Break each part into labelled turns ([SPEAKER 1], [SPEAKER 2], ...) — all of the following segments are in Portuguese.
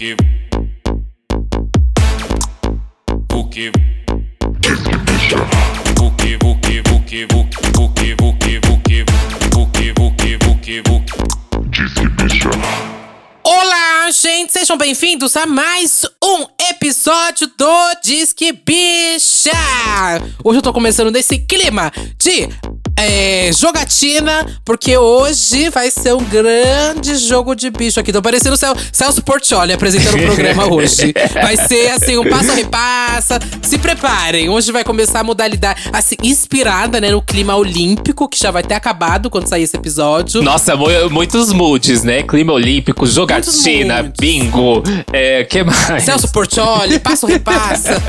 [SPEAKER 1] que o que o que o que o que o que o que o que o que o que o que o que
[SPEAKER 2] Olá, gente, sejam bem-vindos a mais um episódio do Disque Bicha! Hoje eu tô começando nesse clima de é, jogatina, porque hoje vai ser um grande jogo de bicho aqui. Tô parecendo o Cel Celso Portioli apresentando o programa hoje. Vai ser assim, um passo a repassa. Se preparem, hoje vai começar a modalidade, assim, inspirada, né, no clima olímpico, que já vai ter acabado quando sair esse episódio.
[SPEAKER 3] Nossa, mu- muitos moods, né? Clima olímpico, jogatina, bingo, é, que mais?
[SPEAKER 2] Celso Portioli, passo repassa.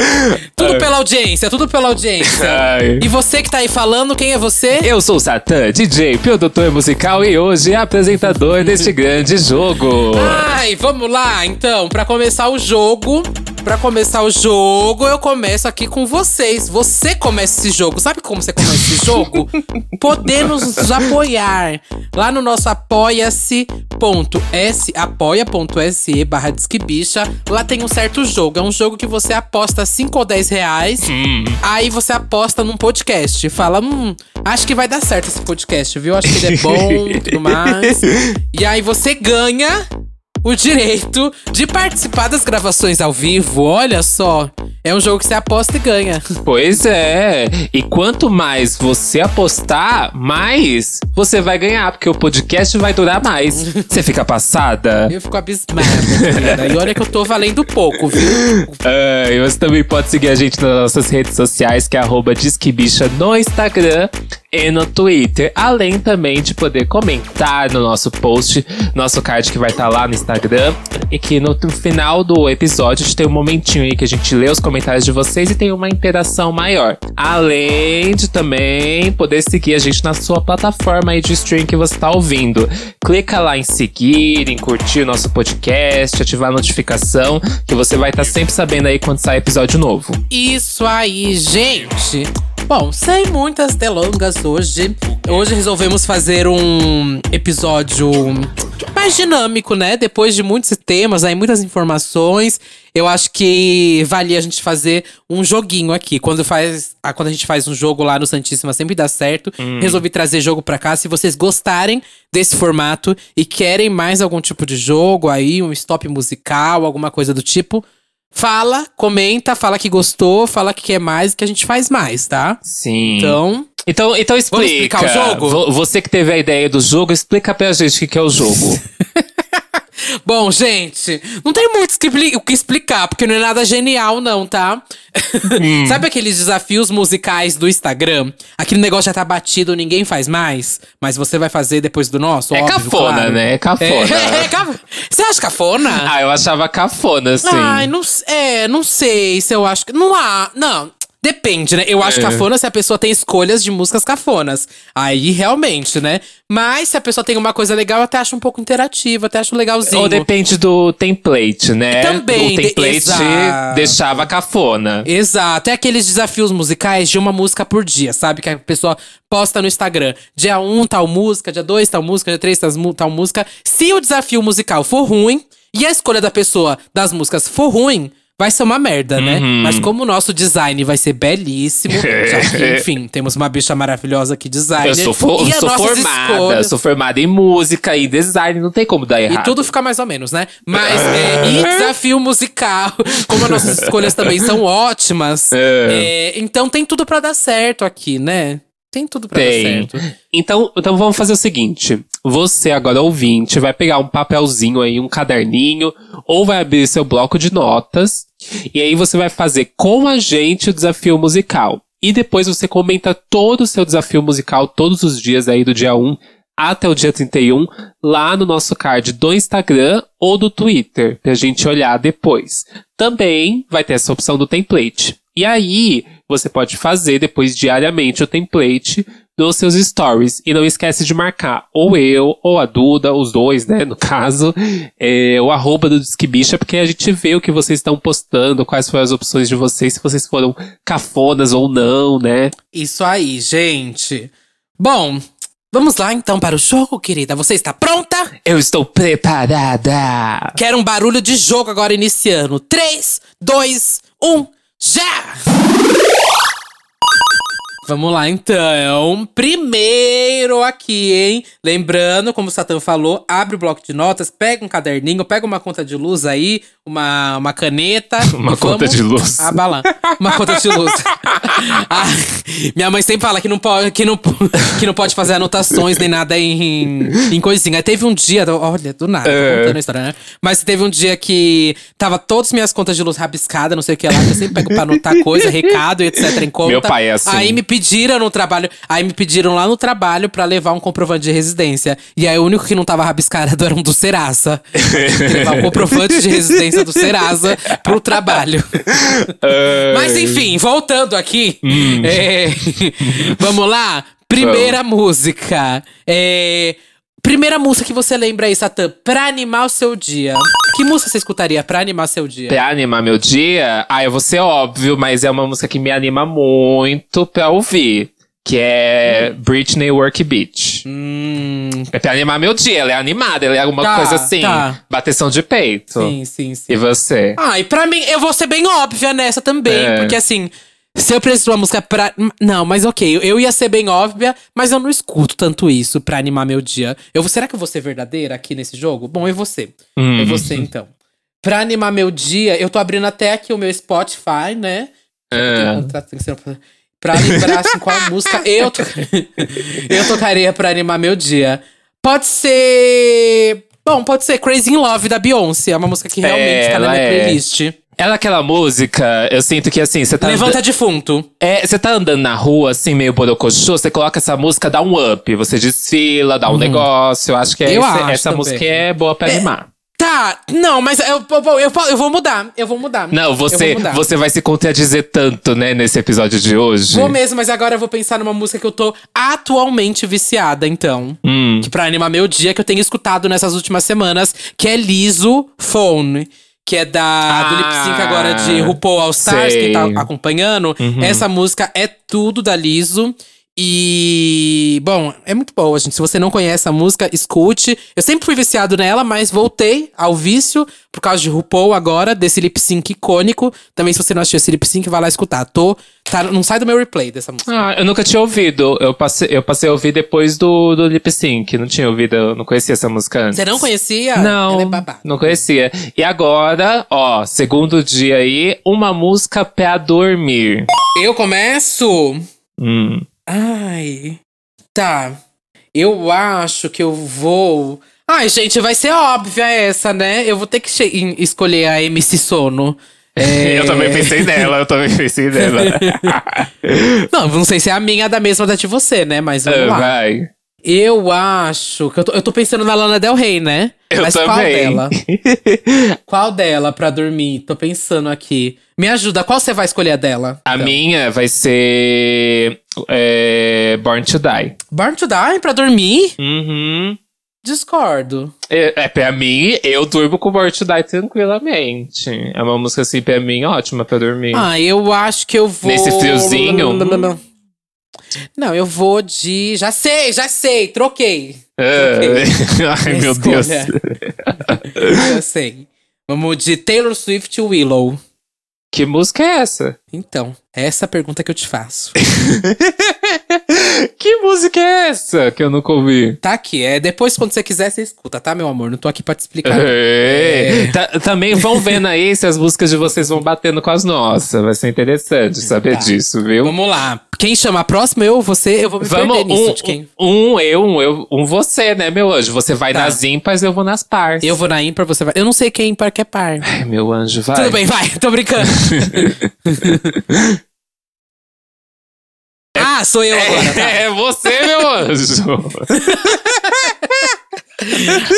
[SPEAKER 2] tudo pela audiência, tudo pela audiência.
[SPEAKER 3] Ai.
[SPEAKER 2] E você que tá aí falando, quem é você?
[SPEAKER 3] Eu sou o Satã, DJ, produtor musical e hoje apresentador deste grande jogo.
[SPEAKER 2] Ai, vamos lá, então, pra começar o jogo. Pra começar o jogo, eu começo aqui com vocês. Você começa esse jogo. Sabe como você começa esse jogo? Poder nos apoiar. Lá no nosso apoia-se.s apoia.se barra disquebicha. Lá tem um certo jogo. É um jogo que você aposta 5 ou 10 reais. Aí você aposta num podcast. Fala, hum, acho que vai dar certo esse podcast, viu? Acho que ele é bom e tudo mais. E aí você ganha o direito de participar das gravações ao vivo. Olha só. É um jogo que você aposta e ganha.
[SPEAKER 3] Pois é. E quanto mais você apostar, mais você vai ganhar, porque o podcast vai durar mais. Você fica passada?
[SPEAKER 2] Eu fico abismada, querida. E olha que eu tô valendo pouco, viu?
[SPEAKER 3] Ah, e você também pode seguir a gente nas nossas redes sociais, que é arroba Disquebicha no Instagram e no Twitter. Além também de poder comentar no nosso post, nosso card que vai estar lá no Instagram. E que no final do episódio a gente tem um momentinho aí que a gente lê os comentários de vocês e tem uma interação maior. Além de também poder seguir a gente na sua plataforma aí de stream que você está ouvindo. Clica lá em seguir, em curtir o nosso podcast, ativar a notificação, que você vai estar sempre sabendo aí quando sai episódio novo.
[SPEAKER 2] Isso aí, gente. Bom, sem muitas delongas hoje. Hoje resolvemos fazer um episódio mais dinâmico, né? Depois de muitos temas, aí muitas informações. Eu acho que valia a gente fazer um joguinho aqui. Quando, faz, ah, quando a gente faz um jogo lá no Santíssima, sempre dá certo. Resolvi trazer jogo pra cá. Se vocês gostarem desse formato e querem mais algum tipo de jogo aí, um stop musical, alguma coisa do tipo, Fala, comenta, fala que gostou, fala que quer mais, que a gente faz mais, tá?
[SPEAKER 3] Sim.
[SPEAKER 2] Então,
[SPEAKER 3] Então, então explica.
[SPEAKER 2] Vamos explicar o jogo?
[SPEAKER 3] Vo- Você que teve a ideia do jogo, explica pra gente o que é o jogo.
[SPEAKER 2] bom, gente, não tem muito o que explicar, porque não é nada genial, não, tá?
[SPEAKER 3] Hum.
[SPEAKER 2] Sabe aqueles desafios musicais do Instagram? Aquele negócio já tá batido, ninguém faz mais, mas você vai fazer depois do nosso,
[SPEAKER 3] É
[SPEAKER 2] óbvio,
[SPEAKER 3] cafona,
[SPEAKER 2] claro.
[SPEAKER 3] né? É cafona.
[SPEAKER 2] É, é caf- Você acha cafona?
[SPEAKER 3] ah, eu achava cafona, assim.
[SPEAKER 2] Ai, não, é, não sei se eu acho. Não há. Não. Depende, né? Eu acho
[SPEAKER 3] É.
[SPEAKER 2] cafona se a pessoa tem escolhas de músicas cafonas. Aí realmente, né? Mas se a pessoa tem uma coisa legal, eu até acho um pouco interativo, até acho legalzinho.
[SPEAKER 3] Ou depende do template, né?
[SPEAKER 2] Também,
[SPEAKER 3] O
[SPEAKER 2] de-
[SPEAKER 3] template
[SPEAKER 2] exato.
[SPEAKER 3] deixava cafona.
[SPEAKER 2] Exato. É aqueles desafios musicais de uma música por dia, sabe? Que a pessoa posta no Instagram. Dia 1, tal música, dia 2, tal música, dia 3, tal mu- tal música. Se o desafio musical for ruim e a escolha da pessoa das músicas for ruim, vai ser uma merda, né?
[SPEAKER 3] Uhum.
[SPEAKER 2] Mas como o nosso design vai ser belíssimo, já que, enfim, temos uma bicha maravilhosa aqui, designer.
[SPEAKER 3] Eu sou, fo-
[SPEAKER 2] e
[SPEAKER 3] eu sou formada,
[SPEAKER 2] escolhas-
[SPEAKER 3] sou formada em música e design, não tem como dar
[SPEAKER 2] E
[SPEAKER 3] errado.
[SPEAKER 2] tudo fica mais ou menos, né? Mas, é, e desafio musical, como as nossas escolhas também são ótimas.
[SPEAKER 3] É.
[SPEAKER 2] é, então tem tudo pra dar certo aqui, né? Tem tudo pra
[SPEAKER 3] Tem.
[SPEAKER 2] dar certo.
[SPEAKER 3] Então, então vamos fazer o seguinte. Você, agora ouvinte, vai pegar um papelzinho aí, um caderninho, ou vai abrir seu bloco de notas. E aí você vai fazer com a gente o desafio musical. E depois você comenta todo o seu desafio musical todos os dias aí do dia 1 até o dia 31 lá no nosso card do Instagram ou do Twitter, pra gente olhar depois. Também vai ter essa opção do template. E aí, você pode fazer depois diariamente o template nos seus stories. E não esquece de marcar ou eu, ou a Duda, os dois, né, no caso, é, o arroba do Disque Bicha, porque a gente vê o que vocês estão postando, quais foram as opções de vocês, se vocês foram cafonas ou não, né?
[SPEAKER 2] Isso aí, gente. Bom, Vamos lá então para o jogo, querida. Você está pronta?
[SPEAKER 3] Eu estou preparada.
[SPEAKER 2] Quero um barulho de jogo agora iniciando. 3, 2, 1, já! Vamos lá então. Primeiro aqui, hein? Lembrando, como o Satã falou, abre o bloco de notas, pega um caderninho, pega uma conta de luz aí, uma, uma caneta.
[SPEAKER 3] Uma
[SPEAKER 2] e
[SPEAKER 3] conta de luz.
[SPEAKER 2] Abalar. Uma conta de luz. Ah, minha mãe sempre fala que não, pode, que, não, que não pode fazer anotações nem nada em, em coisinha. Aí teve um dia, olha, do nada,
[SPEAKER 3] É.
[SPEAKER 2] contando a história, né? Mas teve um dia que tava todas minhas contas de luz rabiscadas, não sei o que lá, que eu sempre pego pra anotar coisa, recado e etc em conta.
[SPEAKER 3] Meu pai é assim.
[SPEAKER 2] Aí me pediram no trabalho, aí me pediram lá no trabalho pra levar um comprovante de residência. E aí o único que não tava rabiscado era um do Serasa. levar um comprovante de residência do Serasa pro trabalho. Mas enfim, voltando aqui. é, vamos lá? Primeira música. É, primeira música que você lembra aí, Satã, pra animar o seu dia. Que música você escutaria pra animar seu dia?
[SPEAKER 3] Pra animar meu dia, ah, eu vou ser óbvio, mas é uma música que me anima muito pra ouvir. Que é Britney Work Beach.
[SPEAKER 2] Hum,
[SPEAKER 3] É pra animar meu dia, ela é animada, ela é alguma
[SPEAKER 2] Tá,
[SPEAKER 3] coisa assim,
[SPEAKER 2] tá.
[SPEAKER 3] bateção de peito.
[SPEAKER 2] sim, sim, sim.
[SPEAKER 3] E você?
[SPEAKER 2] Ah, e pra mim, eu vou ser bem óbvia nessa também.
[SPEAKER 3] É.
[SPEAKER 2] Porque assim, se eu preciso de uma música pra. Não, mas ok, eu ia ser bem óbvia, mas eu não escuto tanto isso pra animar meu dia. Eu, será que eu vou ser verdadeira aqui nesse jogo? Bom, eu vou ser.
[SPEAKER 3] Hum.
[SPEAKER 2] Eu vou ser, então. Pra animar meu dia, eu tô abrindo até aqui o meu Spotify, né?
[SPEAKER 3] É.
[SPEAKER 2] pra- lembrar assim, qual música eu, to... eu tocaria pra animar meu dia. Pode ser. Bom, pode ser Crazy in Love da Beyoncé. É uma música que realmente tá na minha
[SPEAKER 3] é.
[SPEAKER 2] playlist.
[SPEAKER 3] Ela é aquela música, eu sinto que assim, você tá
[SPEAKER 2] Levanta
[SPEAKER 3] anda-
[SPEAKER 2] defunto.
[SPEAKER 3] É, você tá andando na rua, assim, meio borocochô, você coloca essa música, dá um up. Você desfila, dá um negócio. Eu acho que é
[SPEAKER 2] Uhum. Eu
[SPEAKER 3] esse-
[SPEAKER 2] acho
[SPEAKER 3] essa
[SPEAKER 2] também.
[SPEAKER 3] música é boa pra animar.
[SPEAKER 2] Tá, não, mas eu, eu, eu, eu vou mudar. Eu vou mudar.
[SPEAKER 3] Não, você,
[SPEAKER 2] mudar.
[SPEAKER 3] você vai se contradizer tanto, né, nesse episódio de hoje.
[SPEAKER 2] Vou mesmo, mas agora eu vou pensar numa música que eu tô atualmente viciada, então.
[SPEAKER 3] Hum.
[SPEAKER 2] Que pra animar meu dia, que eu tenho escutado nessas últimas semanas, que é Liso Phone. Que é da, do
[SPEAKER 3] Ah,
[SPEAKER 2] lip sync agora de RuPaul All Stars,
[SPEAKER 3] sei.
[SPEAKER 2] quem tá acompanhando. Essa música é tudo da Liso. E, bom, é muito boa, gente. Se você não conhece a música, escute. Eu sempre fui viciado nela, mas voltei ao vício por causa de RuPaul agora, desse lip sync icônico. Também, se você não assistiu esse lip sync, vai lá escutar. Tô, tá, não sai do meu replay dessa música.
[SPEAKER 3] Ah, eu nunca tinha ouvido. Eu passei, eu passei a ouvir depois do, do lip sync. Não tinha ouvido, eu não conhecia essa música antes.
[SPEAKER 2] Você não conhecia?
[SPEAKER 3] Não,
[SPEAKER 2] é babá.
[SPEAKER 3] não conhecia. E agora, ó, segundo dia aí, uma música pra dormir.
[SPEAKER 2] Eu começo.
[SPEAKER 3] Hum.
[SPEAKER 2] Ai. Tá. Eu acho que eu vou. Ai, gente, vai ser óbvia essa, né? Eu vou ter que escolher a MC Sono. É...
[SPEAKER 3] Eu também pensei nela, eu também pensei nela.
[SPEAKER 2] Não, não sei se é a minha da mesma da de você, né? Mas vamos
[SPEAKER 3] Ah,
[SPEAKER 2] lá.
[SPEAKER 3] Vai.
[SPEAKER 2] Eu acho que eu tô, eu tô pensando na Lana Del Rey, né?
[SPEAKER 3] Eu
[SPEAKER 2] Mas
[SPEAKER 3] também.
[SPEAKER 2] qual dela? Qual dela pra dormir? Tô pensando aqui. Me ajuda, qual você vai escolher a dela?
[SPEAKER 3] A
[SPEAKER 2] Então.
[SPEAKER 3] minha vai ser é, Born to Die.
[SPEAKER 2] Born to Die pra dormir?
[SPEAKER 3] Uhum.
[SPEAKER 2] Discordo.
[SPEAKER 3] É, é, pra mim, eu durmo com Born to Die tranquilamente. É uma música, assim, pra mim, ótima pra dormir.
[SPEAKER 2] Ah, eu acho que eu vou.
[SPEAKER 3] Nesse friozinho?
[SPEAKER 2] Não, eu vou de. Já sei, já sei, troquei.
[SPEAKER 3] Ah, Ai, meu Deus.
[SPEAKER 2] Eu sei. Vamos de Taylor Swift e Willow.
[SPEAKER 3] Que música é essa?
[SPEAKER 2] Então, é essa a pergunta que eu te faço.
[SPEAKER 3] que música é essa que eu nunca ouvi?
[SPEAKER 2] Tá aqui, é depois quando você quiser você escuta, tá, meu amor? Não tô aqui pra te explicar.
[SPEAKER 3] É. Ta- Também vão vendo aí se as músicas de vocês vão batendo com as nossas. Vai ser interessante saber
[SPEAKER 2] Tá.
[SPEAKER 3] disso, viu?
[SPEAKER 2] Vamos lá. Quem chama a próxima? Eu, você, eu vou me
[SPEAKER 3] Vamos,
[SPEAKER 2] perder nisso
[SPEAKER 3] um,
[SPEAKER 2] de quem.
[SPEAKER 3] um eu, um eu, um você, né, meu anjo? Você vai
[SPEAKER 2] Tá.
[SPEAKER 3] nas ímpares, eu vou nas pars.
[SPEAKER 2] Eu vou na ímpar, você vai. Eu não sei quem é ímpar, que é par.
[SPEAKER 3] Ai, meu anjo, vai.
[SPEAKER 2] Tudo bem, vai, tô brincando. ah, sou eu agora. Tá.
[SPEAKER 3] É você, meu anjo.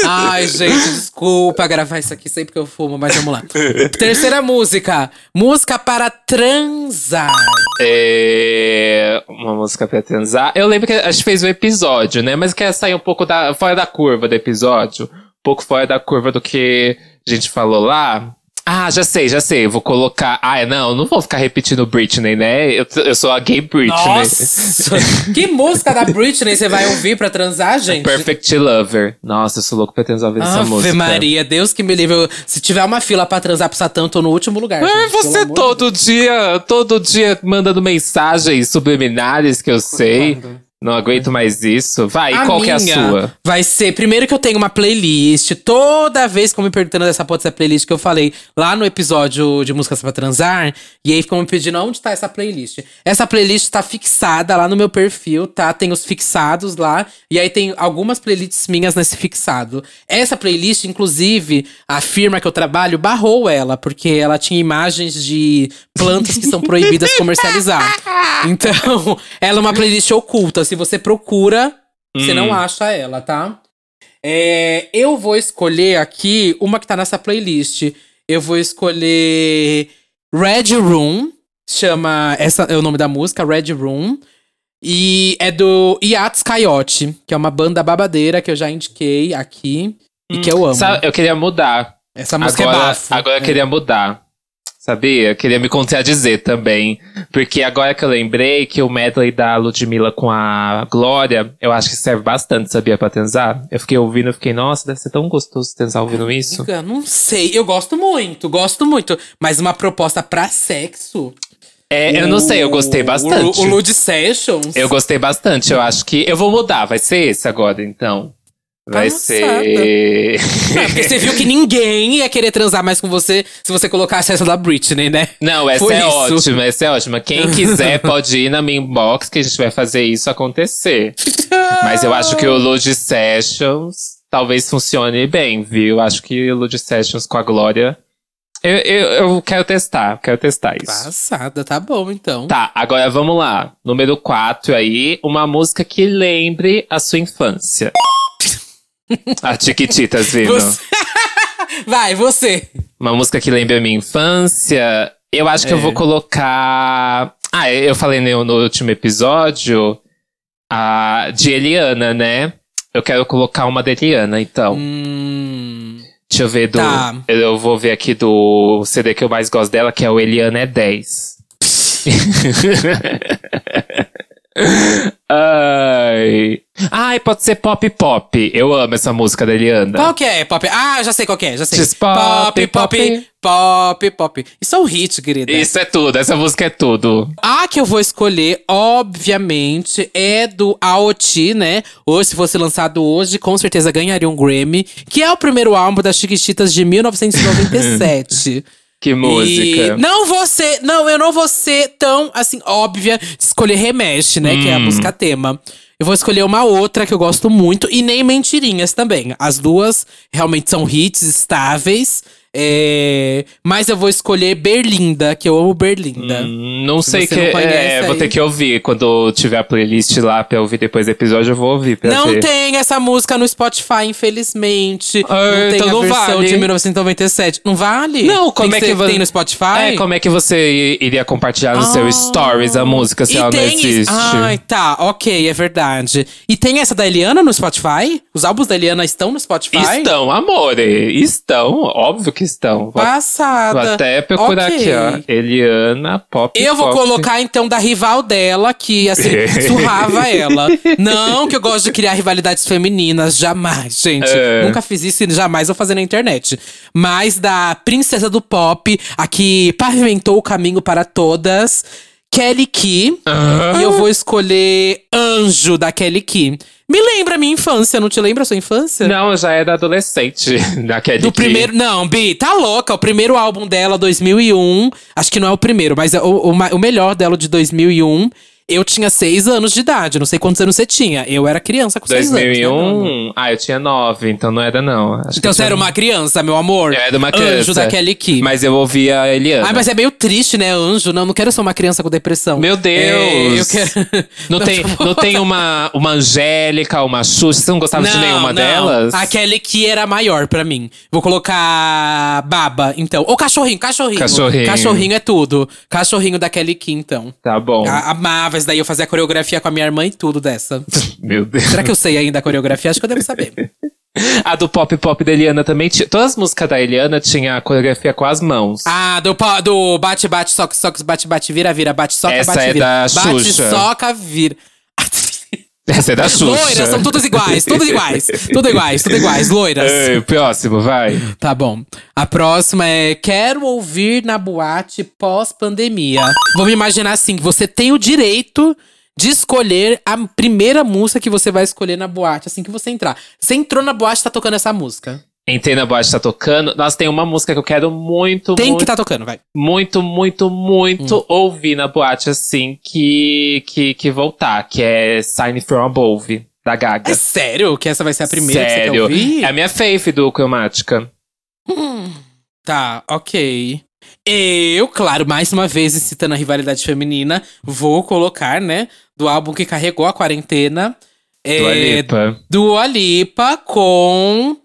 [SPEAKER 2] Ai, gente, desculpa gravar isso aqui sempre que eu fumo, mas vamos lá. Terceira música. Música para transar.
[SPEAKER 3] É, uma música pra transar. Eu lembro que a gente fez um episódio, né? Mas quer sair um pouco da, fora da curva do episódio. Um pouco fora da curva do que a gente falou lá. Ah, já sei, já sei. Eu vou colocar. Ah, não, não vou ficar repetindo Britney, né? Eu, eu sou a gay Britney.
[SPEAKER 2] Nossa! que música da Britney você vai ouvir pra transar, gente?
[SPEAKER 3] Perfect Lover. Nossa, eu sou louco pra transar ouvindo essa
[SPEAKER 2] Ave
[SPEAKER 3] música.
[SPEAKER 2] Maria, Deus que me livre. Eu- Se tiver uma fila pra transar pro Satã, eu tô no último lugar. Gente, pelo
[SPEAKER 3] você todo dia, todo dia mandando mensagens subliminares que eu sei. Não aguento mais isso. Vai,
[SPEAKER 2] A
[SPEAKER 3] qual que é a sua?
[SPEAKER 2] Vai ser, primeiro que eu tenho uma playlist. Toda vez que eu me perguntando dessa porra dessa playlist que eu falei lá no episódio de Músicas pra Transar, e aí ficam me pedindo onde tá essa playlist. Essa playlist tá fixada lá no meu perfil, tá? Tem os fixados lá, e aí tem algumas playlists minhas nesse fixado. Essa playlist, inclusive, a firma que eu trabalho barrou ela, porque ela tinha imagens de plantas que são proibidas de comercializar. Então, ela é uma playlist oculta. Se você procura, você não acha ela, tá? É, eu vou escolher aqui uma que tá nessa playlist. Eu vou escolher Red Room. Chama. Essa é o nome da música, Red Room. E é do Yachts Coyote, que é uma banda babadeira que eu já indiquei aqui. E que eu amo.
[SPEAKER 3] Sabe, eu queria mudar.
[SPEAKER 2] Essa música
[SPEAKER 3] agora,
[SPEAKER 2] é bafo.
[SPEAKER 3] Agora eu queria mudar. Sabia? Eu queria me contradizer também. Porque agora que eu lembrei que o medley da Ludmilla com a Glória, eu acho que serve bastante, sabia, pra transar? Eu fiquei ouvindo, eu fiquei, nossa, deve ser tão gostoso transar ouvindo isso.
[SPEAKER 2] Amiga, Não sei, eu gosto muito, gosto muito. Mas uma proposta pra sexo.
[SPEAKER 3] É, eu não sei, eu gostei bastante.
[SPEAKER 2] O, o Lud Sessions.
[SPEAKER 3] Eu gostei bastante, eu acho que. Eu vou mudar, vai ser esse agora, então. Vai
[SPEAKER 2] Passada.
[SPEAKER 3] ser.
[SPEAKER 2] É, porque você viu que ninguém ia querer transar mais com você se você colocasse essa da Britney, né?
[SPEAKER 3] Não, essa
[SPEAKER 2] Foi
[SPEAKER 3] é
[SPEAKER 2] isso.
[SPEAKER 3] ótima, essa é ótima. Quem quiser pode ir na minha inbox que a gente vai fazer isso acontecer. Mas eu acho que o Lud Sessions talvez funcione bem, viu? Acho que o Lud Sessions com a Glória. Eu, eu, eu quero testar, quero testar isso.
[SPEAKER 2] Passada, tá bom então.
[SPEAKER 3] Tá, agora vamos lá. Número 4 aí, uma música que lembre a sua infância. a Tiquititas vindo.
[SPEAKER 2] Você- Vai, você.
[SPEAKER 3] Uma música que lembre a minha infância. Eu acho que eu
[SPEAKER 2] É.
[SPEAKER 3] vou colocar. Ah, eu falei no, no último episódio. A de Eliana, né? Eu quero colocar uma da Eliana, então.
[SPEAKER 2] Hum,
[SPEAKER 3] Deixa eu ver do.
[SPEAKER 2] Tá.
[SPEAKER 3] Eu vou ver aqui do CD que eu mais gosto dela, que é o Eliana é 10. Ai. Ai, pode ser pop pop. Eu amo essa música da Eliana.
[SPEAKER 2] qual que é? Pop. Ah, já sei qual que é, já sei.
[SPEAKER 3] Diz pop,
[SPEAKER 2] pop, pop,
[SPEAKER 3] pop.
[SPEAKER 2] pop. Isso é um hit, querida.
[SPEAKER 3] Isso é tudo, essa música é tudo.
[SPEAKER 2] A que eu vou escolher, obviamente, é do AOT, né? Hoje, se fosse lançado hoje, com certeza ganharia um Grammy. Que é o primeiro álbum das Chiquititas de 1997.
[SPEAKER 3] Que música.
[SPEAKER 2] E não vou ser, não, eu não vou ser tão, assim, óbvia de escolher Remexe, né? Que é a
[SPEAKER 3] Hum.
[SPEAKER 2] música tema. Eu vou escolher uma outra que eu gosto muito, e nem Mentirinhas também. As duas realmente são hits estáveis. É, Mas eu vou escolher Berlinda, que eu amo Berlinda.
[SPEAKER 3] Hum, Não sei
[SPEAKER 2] você
[SPEAKER 3] que.
[SPEAKER 2] não
[SPEAKER 3] é, vou
[SPEAKER 2] aí.
[SPEAKER 3] ter que ouvir. Quando tiver a playlist lá pra ouvir depois do episódio, eu vou ouvir
[SPEAKER 2] Não
[SPEAKER 3] ver.
[SPEAKER 2] tem essa música no Spotify, infelizmente.
[SPEAKER 3] Ah,
[SPEAKER 2] não tem
[SPEAKER 3] então
[SPEAKER 2] a
[SPEAKER 3] não
[SPEAKER 2] versão
[SPEAKER 3] vale.
[SPEAKER 2] de 1997. Não vale?
[SPEAKER 3] Não, como
[SPEAKER 2] tem
[SPEAKER 3] é que
[SPEAKER 2] ser-
[SPEAKER 3] vo-
[SPEAKER 2] tem no Spotify?
[SPEAKER 3] É, como é que você iria compartilhar no seu
[SPEAKER 2] Ah,
[SPEAKER 3] stories a música se ela não existe?
[SPEAKER 2] Ai, tá, ok, é verdade. E tem essa da Eliana no Spotify? Os álbuns da Eliana estão no Spotify?
[SPEAKER 3] Estão, amore. Estão, óbyo que estão. Vou,
[SPEAKER 2] Passada.
[SPEAKER 3] vou até procurar
[SPEAKER 2] Ok.
[SPEAKER 3] aqui, ó. Eliana Pop.
[SPEAKER 2] Eu vou
[SPEAKER 3] Pop.
[SPEAKER 2] colocar então da rival dela, que assim, surrava ela. Não que eu gosto de criar rivalidades femininas, jamais, gente.
[SPEAKER 3] É.
[SPEAKER 2] Nunca fiz isso e jamais vou fazer na internet. Mas da princesa do pop, a que pavimentou o caminho para todas, Kelly Key.
[SPEAKER 3] Ah.
[SPEAKER 2] E eu vou escolher Anjo da Kelly Key. Me lembra a minha infância, não te lembra a sua infância?
[SPEAKER 3] Não, já era adolescente naquele
[SPEAKER 2] Do primeiro. Não, Bi, tá louca. O primeiro álbum dela, 2001. Acho que não é o primeiro, mas é o, o, o melhor dela de 2001. Eu tinha seis anos de idade. Não sei quantos anos você tinha. Eu era criança com seis anos. né, meu amor?
[SPEAKER 3] 2001. ah, eu tinha nove, então não era não. Acho
[SPEAKER 2] Então você era uma criança, meu amor.
[SPEAKER 3] Eu era uma criança.
[SPEAKER 2] Anjo da Kelly Key.
[SPEAKER 3] Mas eu ouvia a Eliana.
[SPEAKER 2] Ai, mas é meio triste, né, anjo? Não, não quero ser uma criança com depressão.
[SPEAKER 3] Meu Deus!
[SPEAKER 2] É, eu quero.
[SPEAKER 3] Não, tem, não tem uma, uma Angélica, uma Xuxa? Você não gostava de nenhuma
[SPEAKER 2] não.
[SPEAKER 3] delas?
[SPEAKER 2] A Kelly que era maior pra mim. Vou colocar Baba, então. Ou cachorrinho, cachorrinho.
[SPEAKER 3] Cachorrinho.
[SPEAKER 2] Cachorrinho é tudo. Cachorrinho da Kelly Key, então.
[SPEAKER 3] Tá bom.
[SPEAKER 2] A- Amava isso daí, eu fazia coreografia com a minha irmã e tudo dessa.
[SPEAKER 3] Meu Deus.
[SPEAKER 2] Será que eu sei ainda a coreografia? Acho que eu devo saber.
[SPEAKER 3] A do pop pop da Eliana também tinha. Todas as músicas da Eliana tinha a coreografia com as mãos.
[SPEAKER 2] Ah, do, do bate, bate, soca, soca, bate, bate, vira, vira, bate, soca,
[SPEAKER 3] Essa
[SPEAKER 2] bate,
[SPEAKER 3] é
[SPEAKER 2] vira.
[SPEAKER 3] da
[SPEAKER 2] bate,
[SPEAKER 3] Xuxa.
[SPEAKER 2] soca, vira.
[SPEAKER 3] Essa é da Xuxa.
[SPEAKER 2] Loiras, são todas iguais, tudo iguais. Tudo iguais, tudo iguais, loiras.
[SPEAKER 3] Ei, próximo, vai.
[SPEAKER 2] Tá bom. A próxima é Quero ouvir na boate pós-pandemia. Vamos imaginar assim: você tem o direito de escolher a primeira música que você vai escolher na boate, assim que você entrar. Você entrou na boate, tá tocando essa música.
[SPEAKER 3] Entrei na boate, tá tocando. Nós tem uma música que eu quero muito,
[SPEAKER 2] Tem
[SPEAKER 3] muito,
[SPEAKER 2] que tá tocando, vai.
[SPEAKER 3] muito, muito, muito
[SPEAKER 2] Hum.
[SPEAKER 3] ouvir na boate, assim, que, que, que voltar. Que é Sign From Above, da Gaga.
[SPEAKER 2] É sério que essa vai ser a primeira que você quer
[SPEAKER 3] Sério.
[SPEAKER 2] ouvir?
[SPEAKER 3] É a minha fave do Cromática.
[SPEAKER 2] Tá, ok. Eu, claro, mais uma vez citando a rivalidade feminina, vou colocar, né, do álbum que carregou a quarentena. É,
[SPEAKER 3] Dua Lipa.
[SPEAKER 2] Dua Lipa com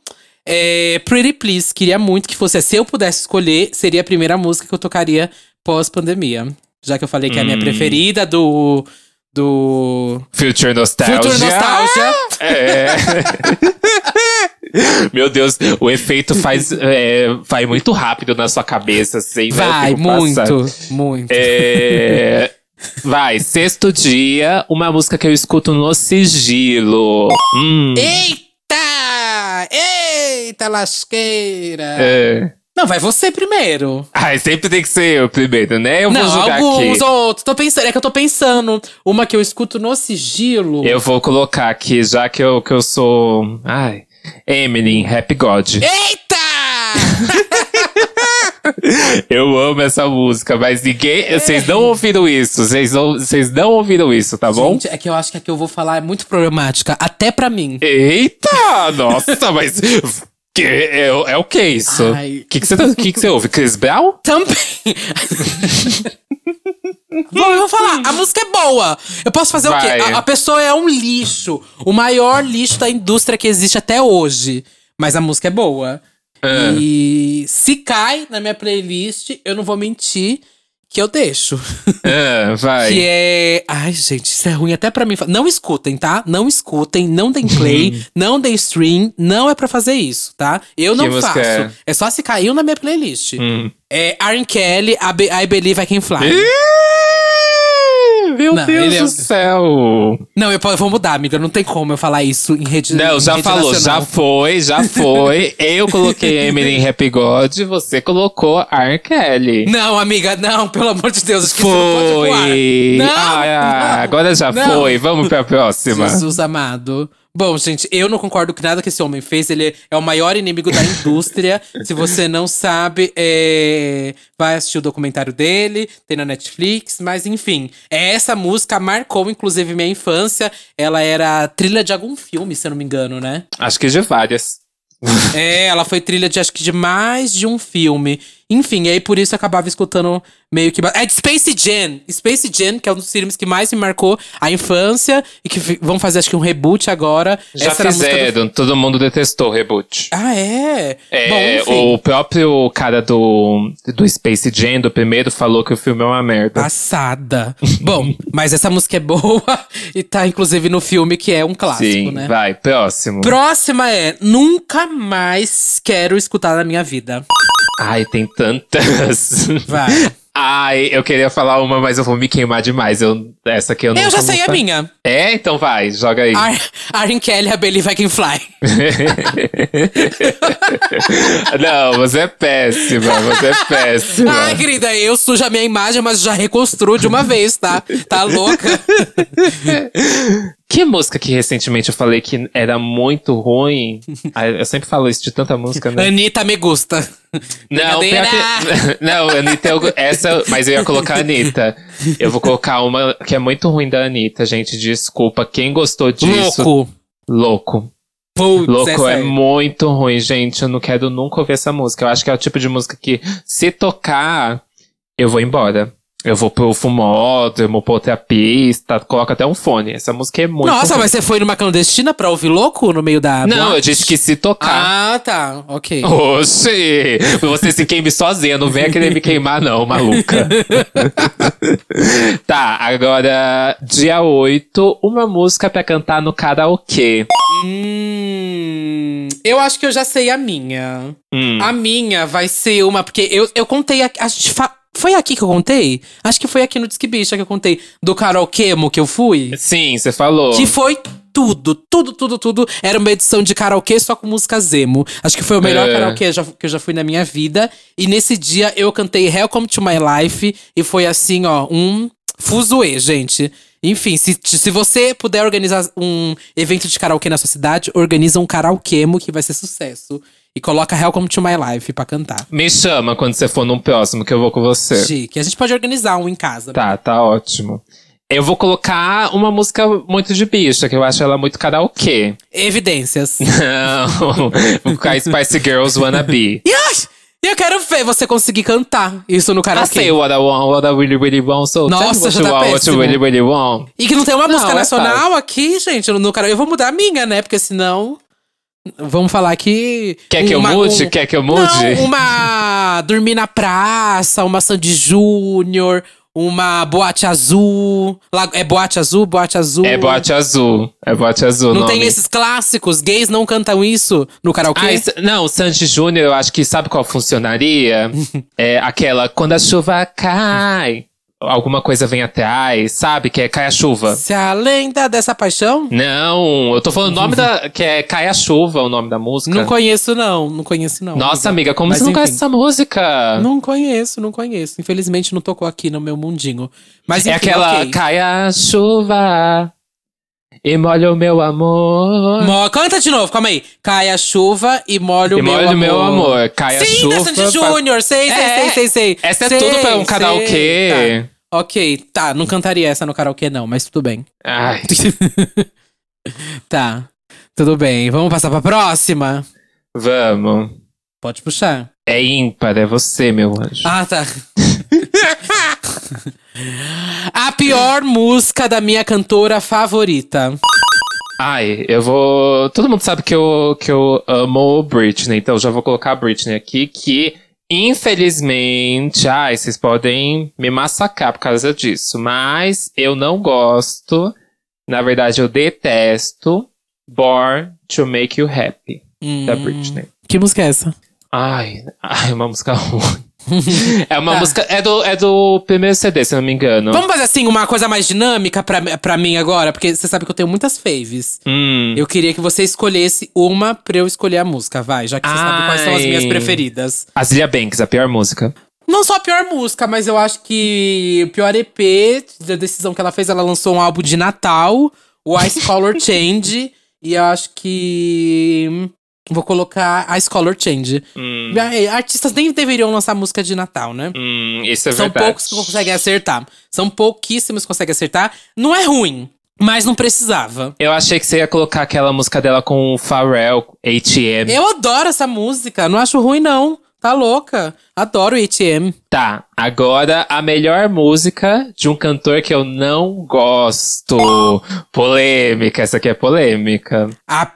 [SPEAKER 2] é, Pretty Please. Queria muito que fosse. Se eu pudesse escolher, seria a primeira música que eu tocaria pós-pandemia. Já que eu falei que é a minha
[SPEAKER 3] Hum.
[SPEAKER 2] preferida do. Do.
[SPEAKER 3] Future Nostalgia.
[SPEAKER 2] Future Nostalgia.
[SPEAKER 3] É. Meu Deus, o efeito faz, é, vai muito rápido na sua cabeça, assim, né?
[SPEAKER 2] Vai,
[SPEAKER 3] passando.
[SPEAKER 2] muito, muito.
[SPEAKER 3] É, Vai, sexto dia, uma música que eu escuto no sigilo. Hum,
[SPEAKER 2] Eita! Eita, lasqueira!
[SPEAKER 3] é.
[SPEAKER 2] Não, vai você primeiro.
[SPEAKER 3] Ai, sempre tem que ser eu primeiro, né? Eu
[SPEAKER 2] não,
[SPEAKER 3] vou jogar
[SPEAKER 2] alguns
[SPEAKER 3] aqui.
[SPEAKER 2] outros. Tô pensando, é que eu tô pensando. Uma que eu escuto no sigilo.
[SPEAKER 3] Eu vou colocar aqui, já que eu, que eu sou. Ai. Emily, Happy God.
[SPEAKER 2] Eita!
[SPEAKER 3] Eu amo essa música, mas ninguém. Vocês não ouviram isso. Vocês não, vocês não ouviram isso, tá bom?
[SPEAKER 2] Gente, é que eu acho que a que eu vou falar é muito problemática, até pra mim.
[SPEAKER 3] Eita! Nossa, mas. Que, é, é o que isso? O que, que, você tá- que, que você ouve? Chris Brown?
[SPEAKER 2] Também. Bom, eu vou falar, a música é boa. Eu posso fazer o
[SPEAKER 3] Vai.
[SPEAKER 2] quê? A, a pessoa é um lixo. O maior lixo da indústria que existe até hoje. Mas a música é boa.
[SPEAKER 3] Ah.
[SPEAKER 2] E se cai na minha playlist, eu não vou mentir que eu deixo.
[SPEAKER 3] Ah, vai.
[SPEAKER 2] Que é. Ai, gente, isso é ruim até pra mim. Não escutem, tá? Não escutem, não deem play, não deem stream. Não é pra fazer isso, tá? Eu
[SPEAKER 3] Que
[SPEAKER 2] não faço.
[SPEAKER 3] é?
[SPEAKER 2] É? só se caiu na minha playlist.
[SPEAKER 3] Hum.
[SPEAKER 2] É Aaron Kelly, I, Be- I Believe I Can Fly.
[SPEAKER 3] Meu
[SPEAKER 2] Não,
[SPEAKER 3] Deus
[SPEAKER 2] é-
[SPEAKER 3] do céu.
[SPEAKER 2] Não, eu, vou mudar, amiga. Não tem como eu falar isso em rede
[SPEAKER 3] Não,
[SPEAKER 2] em
[SPEAKER 3] já
[SPEAKER 2] rede
[SPEAKER 3] falou,
[SPEAKER 2] nacional.
[SPEAKER 3] já foi, já foi. Eu coloquei Emily em Happy God, você colocou R. Kelly.
[SPEAKER 2] Não, amiga, não, pelo amor de Deus.
[SPEAKER 3] Foi!
[SPEAKER 2] Não,
[SPEAKER 3] ah,
[SPEAKER 2] não,
[SPEAKER 3] agora já
[SPEAKER 2] não.
[SPEAKER 3] foi. Vamos pra próxima.
[SPEAKER 2] Jesus amado. Bom, gente, eu não concordo com nada que esse homem fez. Ele é o maior inimigo da indústria. Se você não sabe, é, vai assistir o documentário dele, tem na Netflix. Mas enfim, essa música marcou, inclusive, minha infância. Ela era trilha de algum filme, se eu não me engano, né?
[SPEAKER 3] Acho que de várias.
[SPEAKER 2] É, ela foi trilha de acho que de mais de um filme. Enfim, aí por isso eu acabava escutando meio que. É de Space Jam! Space Jam, que é um dos filmes que mais me marcou a infância e que vão fazer acho que um reboot agora.
[SPEAKER 3] Já
[SPEAKER 2] Essa música do-
[SPEAKER 3] fizeram, todo mundo detestou o reboot.
[SPEAKER 2] Ah, é?
[SPEAKER 3] É,
[SPEAKER 2] Bom,
[SPEAKER 3] o próprio cara do, do Space Jam, do primeiro, falou que o filme é uma merda.
[SPEAKER 2] Passada. Bom, mas essa música é boa e tá inclusive no filme que é um clássico,
[SPEAKER 3] Sim,
[SPEAKER 2] né?
[SPEAKER 3] vai, próximo.
[SPEAKER 2] Próxima é Nunca Mais Quero Escutar na Minha Vida.
[SPEAKER 3] Ai, tem tantas.
[SPEAKER 2] Vai.
[SPEAKER 3] Ai, eu queria falar uma, mas eu vou me queimar demais. Eu, essa aqui eu não
[SPEAKER 2] Eu já sei a minha.
[SPEAKER 3] É? Então vai, joga aí.
[SPEAKER 2] Ar Aaron Kelly, Believe I Can Fly.
[SPEAKER 3] não, você é péssima, você é péssima.
[SPEAKER 2] Ai, querida, eu sujo a minha imagem, mas já reconstruo de uma vez, tá? Tá louca?
[SPEAKER 3] Que música que recentemente eu falei que era muito ruim? Ai, eu sempre falo isso de tanta música, né?
[SPEAKER 2] Anitta me gusta.
[SPEAKER 3] Não, pior que, não, Anitta, eu, essa, mas eu ia colocar a Anitta. Eu vou colocar uma que é muito ruim da Anitta, gente. Desculpa. Quem gostou disso?
[SPEAKER 2] Louco.
[SPEAKER 3] Louco.
[SPEAKER 2] Putz,
[SPEAKER 3] Louco
[SPEAKER 2] essa
[SPEAKER 3] é muito ruim, gente. Eu não quero nunca ouvir essa música. Eu acho que é o tipo de música que, se tocar, eu vou embora. Eu vou pro fumódromo, pra outra pista, coloca até um fone. Essa música é muito
[SPEAKER 2] Nossa, mas você foi numa clandestina pra ouvir louco no meio da.
[SPEAKER 3] Não, eu
[SPEAKER 2] boate?
[SPEAKER 3] disse que se tocar.
[SPEAKER 2] Ah, tá. Ok.
[SPEAKER 3] Oxi! Você se queime sozinha, não venha querer me queimar, não, maluca. tá, agora, dia 8, uma música pra cantar no karaokê.
[SPEAKER 2] Hum. eu acho que eu já sei a minha.
[SPEAKER 3] Hum.
[SPEAKER 2] A minha vai ser uma, porque eu, eu contei. A, a gente fa- foi aqui que eu contei? Acho que foi aqui no Disque Bicha que eu contei do karaokemo que eu fui.
[SPEAKER 3] Sim, você falou.
[SPEAKER 2] Que foi tudo, tudo, tudo, tudo. Era uma edição de karaokê só com música Zemo. Acho que foi o melhor
[SPEAKER 3] É.
[SPEAKER 2] karaokê que eu já fui na minha vida. E nesse dia eu cantei Welcome to My Life. E foi assim, ó, um fuzuê, gente. Enfim, se, se você puder organizar um evento de karaokê na sua cidade, organiza um karaokemo que vai ser sucesso. E coloca Welcome to My Life pra cantar.
[SPEAKER 3] Me chama quando você for num próximo que eu vou com você.
[SPEAKER 2] Chique. A gente pode organizar um em casa.
[SPEAKER 3] Tá, tá ótimo. Eu vou colocar uma música muito de bicha, que eu acho ela muito karaokê.
[SPEAKER 2] Evidências.
[SPEAKER 3] Não, vou colocar Spice Girls Wanna Be.
[SPEAKER 2] E ai, eu quero ver você conseguir cantar isso no
[SPEAKER 3] I
[SPEAKER 2] karaokê.
[SPEAKER 3] say what I want, what I really, really want, so
[SPEAKER 2] Nossa, já tá
[SPEAKER 3] want, what you really, really want.
[SPEAKER 2] E que não tem uma
[SPEAKER 3] Não,
[SPEAKER 2] música
[SPEAKER 3] é
[SPEAKER 2] nacional aqui, gente, no karaokê. Eu vou mudar a minha, né? Porque senão. Vamos falar que.
[SPEAKER 3] Quer que eu
[SPEAKER 2] uma-
[SPEAKER 3] mude?
[SPEAKER 2] um-
[SPEAKER 3] Quer que eu mude?
[SPEAKER 2] Não, uma Dormir na Praça, uma Sandy Júnior, uma Boate Azul. É Boate Azul? Boate Azul.
[SPEAKER 3] É boate azul. É boate azul.
[SPEAKER 2] Não
[SPEAKER 3] o
[SPEAKER 2] tem
[SPEAKER 3] nome.
[SPEAKER 2] esses clássicos? Gays não cantam isso no karaokê?
[SPEAKER 3] Ah, isso- não, o Sandy Júnior, eu acho que sabe qual funcionaria? é aquela quando a chuva cai, alguma coisa vem atrás, sabe? Que é cai a chuva.
[SPEAKER 2] Se a lenda dessa paixão?
[SPEAKER 3] Não, eu tô falando o nome da. que é Cai a Chuva, o nome da música.
[SPEAKER 2] Não conheço, não. Não conheço, não.
[SPEAKER 3] Nossa, amiga, como
[SPEAKER 2] Mas
[SPEAKER 3] você não
[SPEAKER 2] enfim.
[SPEAKER 3] conhece essa música?
[SPEAKER 2] Não conheço, não conheço. Infelizmente não tocou aqui no meu mundinho. Mas
[SPEAKER 3] é
[SPEAKER 2] enfim,
[SPEAKER 3] aquela
[SPEAKER 2] ok.
[SPEAKER 3] Cai a chuva e molha o meu amor.
[SPEAKER 2] Mo- Canta de novo, calma aí. Cai a chuva e molha o
[SPEAKER 3] e
[SPEAKER 2] meu
[SPEAKER 3] molha
[SPEAKER 2] amor.
[SPEAKER 3] o meu amor. Cai a
[SPEAKER 2] Sim,
[SPEAKER 3] chuva.
[SPEAKER 2] da Sandy Júnior. Sei, sei,
[SPEAKER 3] É,
[SPEAKER 2] sei, sei, sei.
[SPEAKER 3] Essa é
[SPEAKER 2] Sei,
[SPEAKER 3] tudo pra um karaokê.
[SPEAKER 2] Tá. Ok, tá. Não cantaria essa no karaokê, não, mas tudo bem.
[SPEAKER 3] Ai,
[SPEAKER 2] Tá. Tudo bem. Vamos passar pra próxima?
[SPEAKER 3] vamos.
[SPEAKER 2] Pode puxar.
[SPEAKER 3] É ímpar, é você, meu anjo.
[SPEAKER 2] Ah, tá. a pior música da minha cantora favorita.
[SPEAKER 3] Ai, eu vou. Todo mundo sabe que eu, que eu amo Britney, então já vou colocar a Britney aqui, que infelizmente, ai, vocês podem me massacrar por causa disso, mas eu não gosto, na verdade eu detesto Born to Make You Happy, da
[SPEAKER 2] Hum,
[SPEAKER 3] Britney.
[SPEAKER 2] Que música é essa?
[SPEAKER 3] Ai, ai, uma música ruim. é uma
[SPEAKER 2] Tá.
[SPEAKER 3] música. É do, é do primeiro CD, se não me engano.
[SPEAKER 2] Vamos fazer assim, uma coisa mais dinâmica pra, pra mim agora? Porque você sabe que eu tenho muitas faves.
[SPEAKER 3] Hum.
[SPEAKER 2] Eu queria que você escolhesse uma pra eu escolher a música, vai. Já que você sabe quais são as minhas
[SPEAKER 3] Ai.
[SPEAKER 2] preferidas.
[SPEAKER 3] Azilia Banks, a pior música.
[SPEAKER 2] Não só a pior música, mas eu acho que o pior EP da decisão que ela fez, ela lançou um álbum de Natal, o Ice Color Change. e eu acho que. Vou colocar Ice Color Change.
[SPEAKER 3] Hum,
[SPEAKER 2] Ah, Artistas nem deveriam lançar música de Natal, né?
[SPEAKER 3] hum, isso é
[SPEAKER 2] São
[SPEAKER 3] verdade.
[SPEAKER 2] poucos que conseguem acertar. São pouquíssimos que conseguem acertar. Não é ruim, mas não precisava.
[SPEAKER 3] Eu achei que você ia colocar aquela música dela com o Pharrell, ATM.
[SPEAKER 2] Eu adoro essa música, não acho ruim, não. Tá louca. Adoro ATM.
[SPEAKER 3] Tá, agora a melhor música de um cantor que eu não gosto. Polêmica, essa aqui é polêmica.
[SPEAKER 2] A,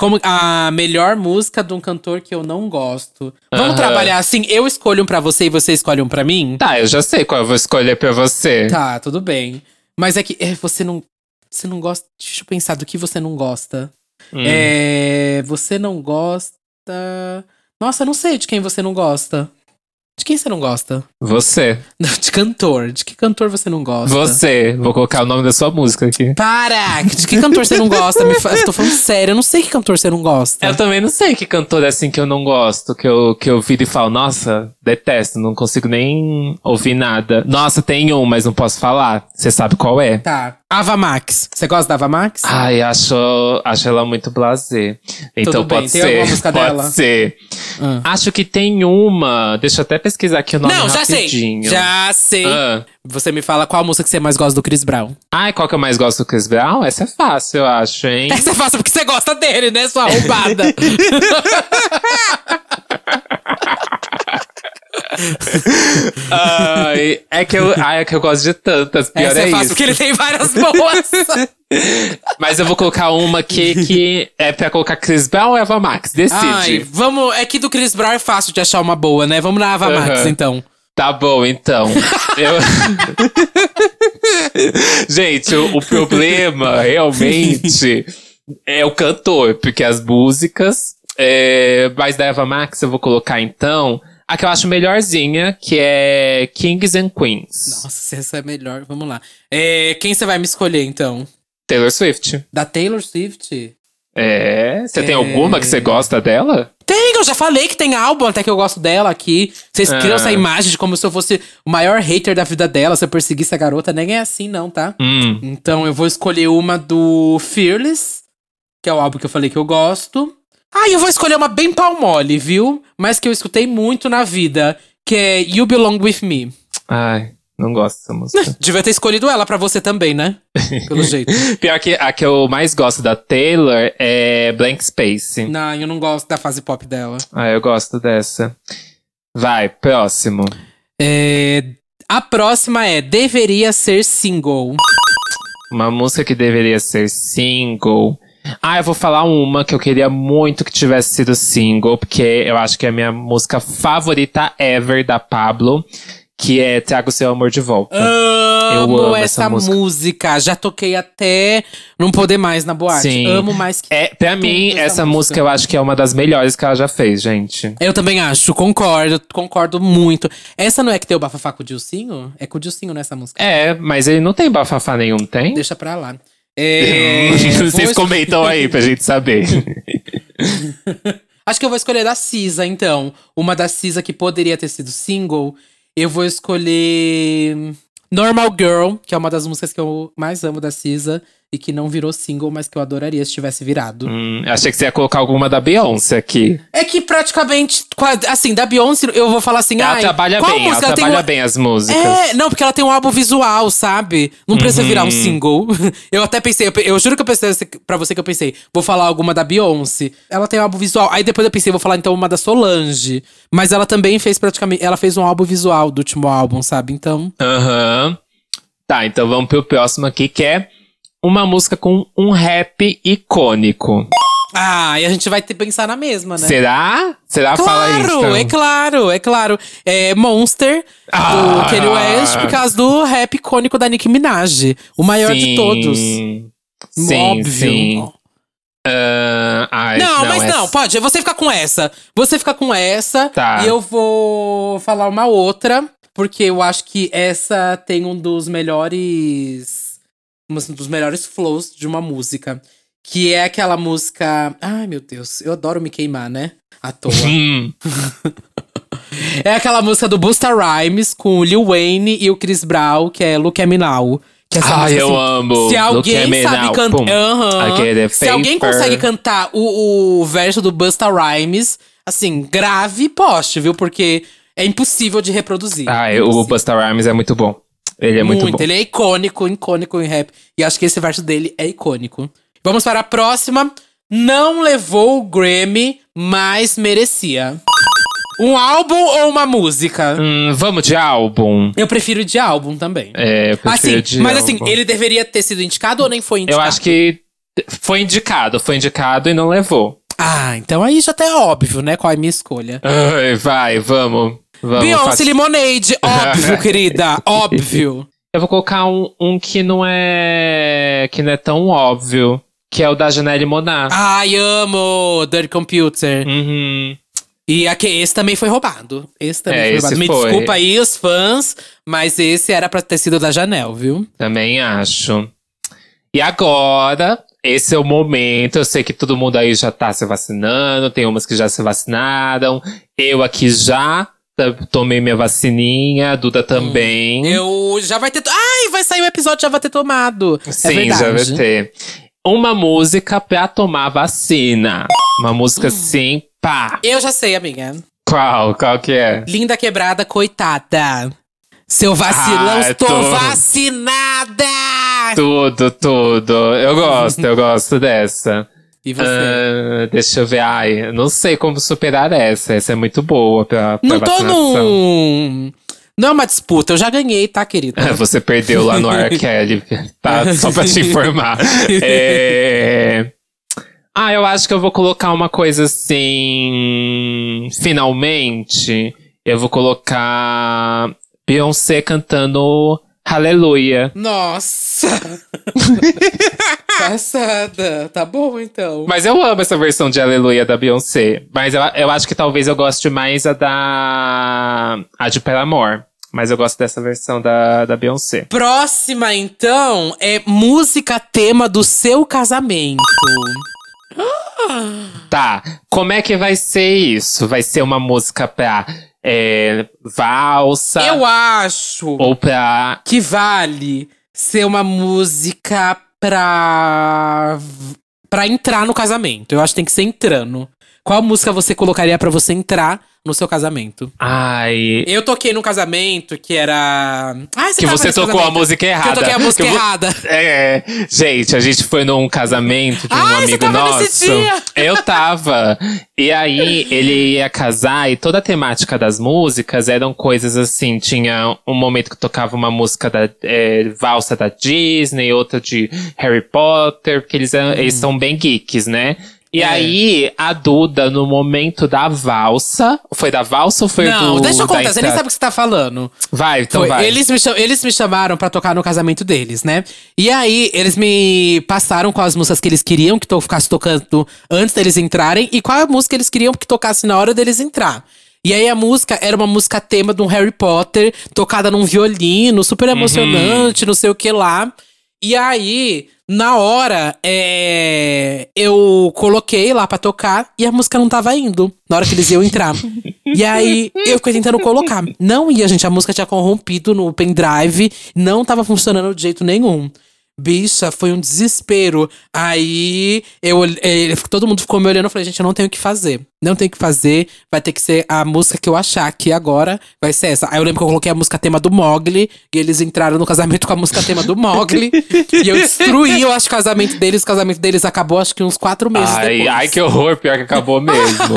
[SPEAKER 2] como a melhor música de um cantor que eu não gosto. Vamos
[SPEAKER 3] Aham.
[SPEAKER 2] trabalhar assim? Eu escolho um pra você e você escolhe um pra mim?
[SPEAKER 3] Tá, eu já sei qual eu vou escolher pra você.
[SPEAKER 2] Tá, tudo bem. Mas é que é, você não. Você não gosta. Deixa eu pensar do que você não gosta.
[SPEAKER 3] Hum.
[SPEAKER 2] É. Você não gosta. Nossa, eu não sei de quem você não gosta. De quem você não gosta?
[SPEAKER 3] Você.
[SPEAKER 2] De cantor. De que cantor você não gosta?
[SPEAKER 3] Você. Vou colocar o nome da sua música aqui.
[SPEAKER 2] Para! De que cantor você não gosta? Me fa... Eu tô falando sério, eu não sei que cantor você não gosta.
[SPEAKER 3] Eu também não sei que cantor é assim que eu não gosto, que eu, que eu viro e falo, nossa, detesto, não consigo nem ouvir nada. Nossa, tem um, mas não posso falar. Você sabe qual é?
[SPEAKER 2] Tá. Ava Max. Você gosta da Ava Max?
[SPEAKER 3] Ai, acho, acho ela muito blasé. Então
[SPEAKER 2] Tudo bem,
[SPEAKER 3] pode
[SPEAKER 2] tem
[SPEAKER 3] ser.
[SPEAKER 2] alguma música
[SPEAKER 3] pode
[SPEAKER 2] dela?
[SPEAKER 3] ser.
[SPEAKER 2] Ah.
[SPEAKER 3] Acho que tem uma. Deixa eu até pesquisar aqui o nome
[SPEAKER 2] não, já sei.
[SPEAKER 3] rapidinho.
[SPEAKER 2] Já sei.
[SPEAKER 3] Ah.
[SPEAKER 2] Você me fala qual música que você mais gosta do Chris Brown.
[SPEAKER 3] Ai, qual que eu mais gosto do Chris Brown? Essa é fácil, eu acho, hein?
[SPEAKER 2] Essa é fácil porque você gosta dele, né, sua arrombada?
[SPEAKER 3] Ai, é que eu, ai, é que eu gosto de tantas. Pior
[SPEAKER 2] Essa
[SPEAKER 3] é,
[SPEAKER 2] é fácil
[SPEAKER 3] isso.
[SPEAKER 2] porque ele tem várias boas.
[SPEAKER 3] Mas eu vou colocar uma aqui que é pra colocar Chris Brown ou Eva Max. Decide.
[SPEAKER 2] Ai, vamos. É que do Chris Brown é fácil de achar uma boa, né? Vamos na Ava Max,
[SPEAKER 3] Aham.
[SPEAKER 2] então.
[SPEAKER 3] Tá bom, então. Eu... Gente, o, o problema realmente é o cantor, porque as músicas É, mas da Eva Max eu vou colocar então a que eu acho melhorzinha, que é Kings and Queens.
[SPEAKER 2] Nossa, essa é melhor, vamos lá. É, quem você vai me escolher, então?
[SPEAKER 3] Taylor Swift.
[SPEAKER 2] Da Taylor Swift?
[SPEAKER 3] É. Você tem
[SPEAKER 2] É.
[SPEAKER 3] alguma que você gosta dela?
[SPEAKER 2] Tem, eu já falei que tem álbum, até que eu gosto dela aqui. Vocês criam
[SPEAKER 3] Ah.
[SPEAKER 2] essa imagem de como se eu fosse o maior hater da vida dela, se eu perseguisse a garota. Nem é assim, não, tá?
[SPEAKER 3] Hum.
[SPEAKER 2] Então eu vou escolher uma do Fearless, que é o álbum que eu falei que eu gosto. Ah, eu vou escolher uma bem pau mole, viu? Mas que eu escutei muito na vida, que é You Belong With Me.
[SPEAKER 3] Ai, não gosto dessa música.
[SPEAKER 2] Devia ter escolhido ela pra você também, né? Pelo jeito.
[SPEAKER 3] Pior que a que eu mais gosto da Taylor é Blank Space.
[SPEAKER 2] Não, eu não gosto da fase pop dela.
[SPEAKER 3] Ah, eu gosto dessa. Vai, próximo.
[SPEAKER 2] É, A próxima é Deveria Ser Single.
[SPEAKER 3] Uma música que deveria ser single. Ah, eu vou falar uma que eu queria muito que tivesse sido single, porque eu acho que é a minha música favorita ever da Pablo, que é Traga o Seu Amor de Volta.
[SPEAKER 2] Amo,
[SPEAKER 3] amo
[SPEAKER 2] essa,
[SPEAKER 3] essa música.
[SPEAKER 2] música. Já toquei até não poder mais na boate.
[SPEAKER 3] Sim.
[SPEAKER 2] Amo mais que.
[SPEAKER 3] É, pra mim,
[SPEAKER 2] essa
[SPEAKER 3] essa
[SPEAKER 2] música.
[SPEAKER 3] música eu acho que é uma das melhores que ela já fez, gente.
[SPEAKER 2] Eu também acho, concordo, concordo muito. Essa não é que tem o bafafá com o Dilcinho? É com o Dilcinho nessa música.
[SPEAKER 3] É, mas ele não tem bafafá nenhum, tem?
[SPEAKER 2] Deixa pra lá. É,
[SPEAKER 3] Vocês
[SPEAKER 2] vou es-
[SPEAKER 3] comentam aí pra gente saber.
[SPEAKER 2] Acho que eu vou escolher da Cisa, então. Uma da Cisa que poderia ter sido single. Eu vou escolher Normal Girl, que é uma das músicas que eu mais amo da Cisa. E que não virou single, mas que eu adoraria se tivesse virado.
[SPEAKER 3] hum, achei que você ia colocar alguma da Beyoncé aqui.
[SPEAKER 2] É que praticamente, assim, da Beyoncé, eu vou falar assim,
[SPEAKER 3] Ela trabalha bem, ela
[SPEAKER 2] música? tem
[SPEAKER 3] trabalha
[SPEAKER 2] uma-
[SPEAKER 3] bem as músicas.
[SPEAKER 2] É, não, porque ela tem um álbum visual, sabe? Não precisa virar
[SPEAKER 3] Uhum.
[SPEAKER 2] um single. Eu até pensei, eu, eu juro que eu pensei pra você que eu pensei, vou falar alguma da Beyoncé. Ela tem um álbum visual. Aí depois eu pensei, vou falar então uma da Solange. Mas ela também fez praticamente. Ela fez um álbum visual do último álbum, sabe? Então.
[SPEAKER 3] Aham. Tá, então vamos pro próximo aqui, que é uma música com um rap icônico.
[SPEAKER 2] Ah, e a gente vai ter que pensar na mesma, né?
[SPEAKER 3] Será? Será? Fala isso.
[SPEAKER 2] Claro,
[SPEAKER 3] então.
[SPEAKER 2] é claro, é claro. É Monster,
[SPEAKER 3] Ah.
[SPEAKER 2] do Kanye West, por causa do rap icônico da Nicki Minaj. O maior de
[SPEAKER 3] Sim.
[SPEAKER 2] todos.
[SPEAKER 3] Sim,
[SPEAKER 2] Óbvio.
[SPEAKER 3] sim. Ah, ai,
[SPEAKER 2] Não, mas
[SPEAKER 3] essa-
[SPEAKER 2] não, pode. Você fica com essa. Você fica com essa.
[SPEAKER 3] Tá.
[SPEAKER 2] E eu vou falar uma outra. Porque eu acho que essa tem um dos melhores. Um dos melhores flows de uma música. Que é aquela música. Ai, meu Deus. Eu adoro me queimar, né? À toa. É aquela música do Busta Rhymes com o Lil Wayne e o Chris Brown, que é Look at Me Now. Que essa
[SPEAKER 3] Ai,
[SPEAKER 2] música,
[SPEAKER 3] eu
[SPEAKER 2] assim,
[SPEAKER 3] amo.
[SPEAKER 2] Se alguém sabe cantar. Aham.
[SPEAKER 3] Aquele
[SPEAKER 2] Se alguém consegue cantar o, o verso do Busta Rhymes, assim, grave e poste, viu? Porque é impossível de reproduzir.
[SPEAKER 3] ai,
[SPEAKER 2] É
[SPEAKER 3] o. Busta Rhymes é muito bom. Ele é muito, bom.
[SPEAKER 2] Ele é icônico, icônico em rap. E acho que esse verso dele é icônico. Vamos para a próxima. Não levou o Grammy, mas merecia. Um álbum ou uma música?
[SPEAKER 3] Hum, vamos de álbum.
[SPEAKER 2] Eu prefiro de álbum também.
[SPEAKER 3] É, eu prefiro
[SPEAKER 2] Assim,
[SPEAKER 3] de
[SPEAKER 2] mas
[SPEAKER 3] álbum.
[SPEAKER 2] assim, ele deveria ter sido indicado ou nem foi
[SPEAKER 3] Eu
[SPEAKER 2] indicado?
[SPEAKER 3] acho que foi indicado, foi indicado e não levou.
[SPEAKER 2] Ah, então aí já até é óbvio, né? Qual é a minha escolha.
[SPEAKER 3] Ai, vai, vamos. Vamos
[SPEAKER 2] Beyoncé
[SPEAKER 3] faz-
[SPEAKER 2] Lemonade, óbvio, querida, óbvio.
[SPEAKER 3] Eu vou colocar um, um que não é. que não é tão óbvio. Que é o da Janelle Monáe.
[SPEAKER 2] Ai, amo Dirty Computer.
[SPEAKER 3] Uhum.
[SPEAKER 2] E aqui, esse também foi roubado. Esse também
[SPEAKER 3] É,
[SPEAKER 2] foi roubado. Me
[SPEAKER 3] foi.
[SPEAKER 2] desculpa aí os fãs, mas esse era pra ter sido da Janelle, viu?
[SPEAKER 3] Também acho. E agora, esse é o momento. Eu sei que todo mundo aí já tá se vacinando, tem umas que já se vacinaram. Eu aqui já tomei minha vacininha, a Duda também.
[SPEAKER 2] Eu já vai ter. Ai, vai sair o episódio, já vai ter tomado. é
[SPEAKER 3] Sim,
[SPEAKER 2] verdade.
[SPEAKER 3] já vai ter. Uma música pra tomar vacina. Uma música
[SPEAKER 2] Hum.
[SPEAKER 3] assim, pá.
[SPEAKER 2] Eu já sei, amiga.
[SPEAKER 3] Qual? Qual que é?
[SPEAKER 2] Linda quebrada, coitada. Seu vacilão,
[SPEAKER 3] Ah,
[SPEAKER 2] estou
[SPEAKER 3] tô-
[SPEAKER 2] vacinada!
[SPEAKER 3] Tudo, tudo. Eu gosto, eu gosto dessa.
[SPEAKER 2] E você?
[SPEAKER 3] Ah, deixa eu ver. Ai, não sei como superar essa. Essa é muito boa pra, pra
[SPEAKER 2] não tô
[SPEAKER 3] vacinação.
[SPEAKER 2] num. Não é uma disputa, eu já ganhei, tá, querida?
[SPEAKER 3] Você perdeu lá no R. Kelly, tá? Só pra te informar. É... Ah, eu acho que eu vou colocar uma coisa assim. Finalmente, eu vou colocar Beyoncé cantando Aleluia.
[SPEAKER 2] Nossa! Passada. Tá bom, então.
[SPEAKER 3] Mas eu amo essa versão de Aleluia da Beyoncé. Mas eu, eu acho que talvez eu goste mais a da. A de Paramore. Mas eu gosto dessa versão da, da Beyoncé.
[SPEAKER 2] Próxima, então, é música tema do seu casamento.
[SPEAKER 3] Tá, como é que vai ser isso? Vai ser uma música pra é, valsa?
[SPEAKER 2] Eu acho
[SPEAKER 3] Ou pra.
[SPEAKER 2] que vale ser uma música pra. pra entrar no casamento. Eu acho que tem que ser entrando. Qual música você colocaria pra você entrar no seu casamento?
[SPEAKER 3] Ai.
[SPEAKER 2] Eu toquei num casamento que era. Ai,
[SPEAKER 3] Que você tocou a
[SPEAKER 2] casamento.
[SPEAKER 3] música errada.
[SPEAKER 2] Que eu toquei a música
[SPEAKER 3] eu
[SPEAKER 2] errada.
[SPEAKER 3] É, gente, a gente foi num casamento de um
[SPEAKER 2] Ai, você
[SPEAKER 3] amigo nosso. Eu tava. E aí ele ia casar e toda a temática das músicas eram coisas assim. Tinha um momento que tocava uma música da é, valsa da Disney, outra de Harry Potter, porque eles, eram- eles são bem geeks, né? E.
[SPEAKER 2] É.
[SPEAKER 3] aí, a Duda, no momento da valsa. Foi da valsa ou foi
[SPEAKER 2] Não,
[SPEAKER 3] do.
[SPEAKER 2] deixa eu contar, você nem sabe o que você tá falando.
[SPEAKER 3] Vai, então
[SPEAKER 2] Foi,
[SPEAKER 3] vai.
[SPEAKER 2] Eles, me eles me chamaram pra tocar no casamento deles, né? E aí, eles me passaram quais músicas que eles queriam que eu ficasse tocando antes deles entrarem e qual a música eles queriam que tocasse na hora deles entrar. E aí a música era uma música tema de um Harry Potter, tocada num violino, super emocionante, não sei o que lá. E aí, na hora, é, eu coloquei lá pra tocar e a música não tava indo na hora que eles iam entrar. e aí, eu fiquei tentando colocar. Não ia, gente. A música tinha corrompido no pendrive, não tava funcionando de jeito nenhum. Bicha, foi um desespero. Aí, eu, todo mundo ficou me olhando. Eu falei, gente, eu não tenho o que fazer. Não tenho o que fazer. Vai ter que ser a música que eu achar aqui agora. Vai ser essa. Aí eu lembro que eu coloquei a música tema do Mogli. E eles entraram no casamento com a música tema do Mogli. e eu destruí, eu acho, o casamento deles. O casamento deles acabou, acho que uns quatro meses
[SPEAKER 3] Ai,
[SPEAKER 2] depois.
[SPEAKER 3] ai, que horror, pior que acabou mesmo.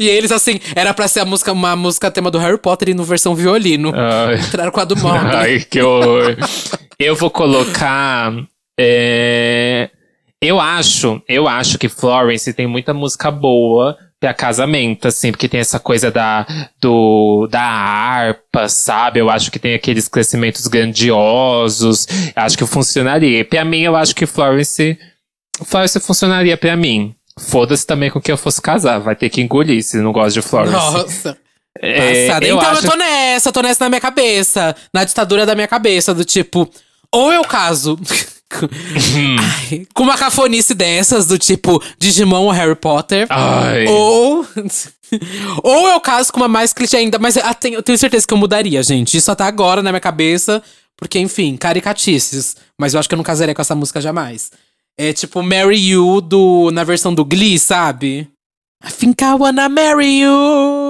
[SPEAKER 2] e eles, assim, era pra ser a música, uma música tema do Harry Potter e no versão violino.
[SPEAKER 3] Ai.
[SPEAKER 2] Entraram com a do Mogli.
[SPEAKER 3] Ai, que horror. Eu vou colocar. é, Eu acho, eu acho que Florence tem muita música boa pra casamento, assim, porque tem essa coisa da, do, da harpa, sabe? Eu acho que tem aqueles crescimentos grandiosos. Acho que funcionaria. Pra mim, eu acho que Florence. Florence funcionaria pra mim. Foda-se também com quem eu fosse casar. Vai ter que engolir se não gosta de Florence.
[SPEAKER 2] Nossa.
[SPEAKER 3] É, eu
[SPEAKER 2] então
[SPEAKER 3] acho
[SPEAKER 2] eu tô nessa, eu tô nessa na minha cabeça. Na ditadura da minha cabeça, do tipo, ou eu caso
[SPEAKER 3] Hum.
[SPEAKER 2] Ai, com uma cafonice dessas, do tipo Digimon ou Harry Potter.
[SPEAKER 3] Ai.
[SPEAKER 2] Ou. ou eu caso com uma mais clichê ainda. Mas eu tenho, eu tenho certeza que eu mudaria, gente. Isso até agora na minha cabeça. Porque, enfim, caricatices. Mas eu acho que eu não casaria com essa música jamais. É tipo Marry You do, na versão do Glee, sabe? I think I wanna marry you.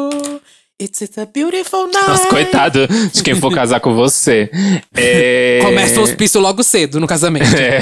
[SPEAKER 2] It's, it's a beautiful night.
[SPEAKER 3] Nossa, coitado de quem for casar com você. É...
[SPEAKER 2] Começa o hospício logo cedo no casamento.
[SPEAKER 3] É.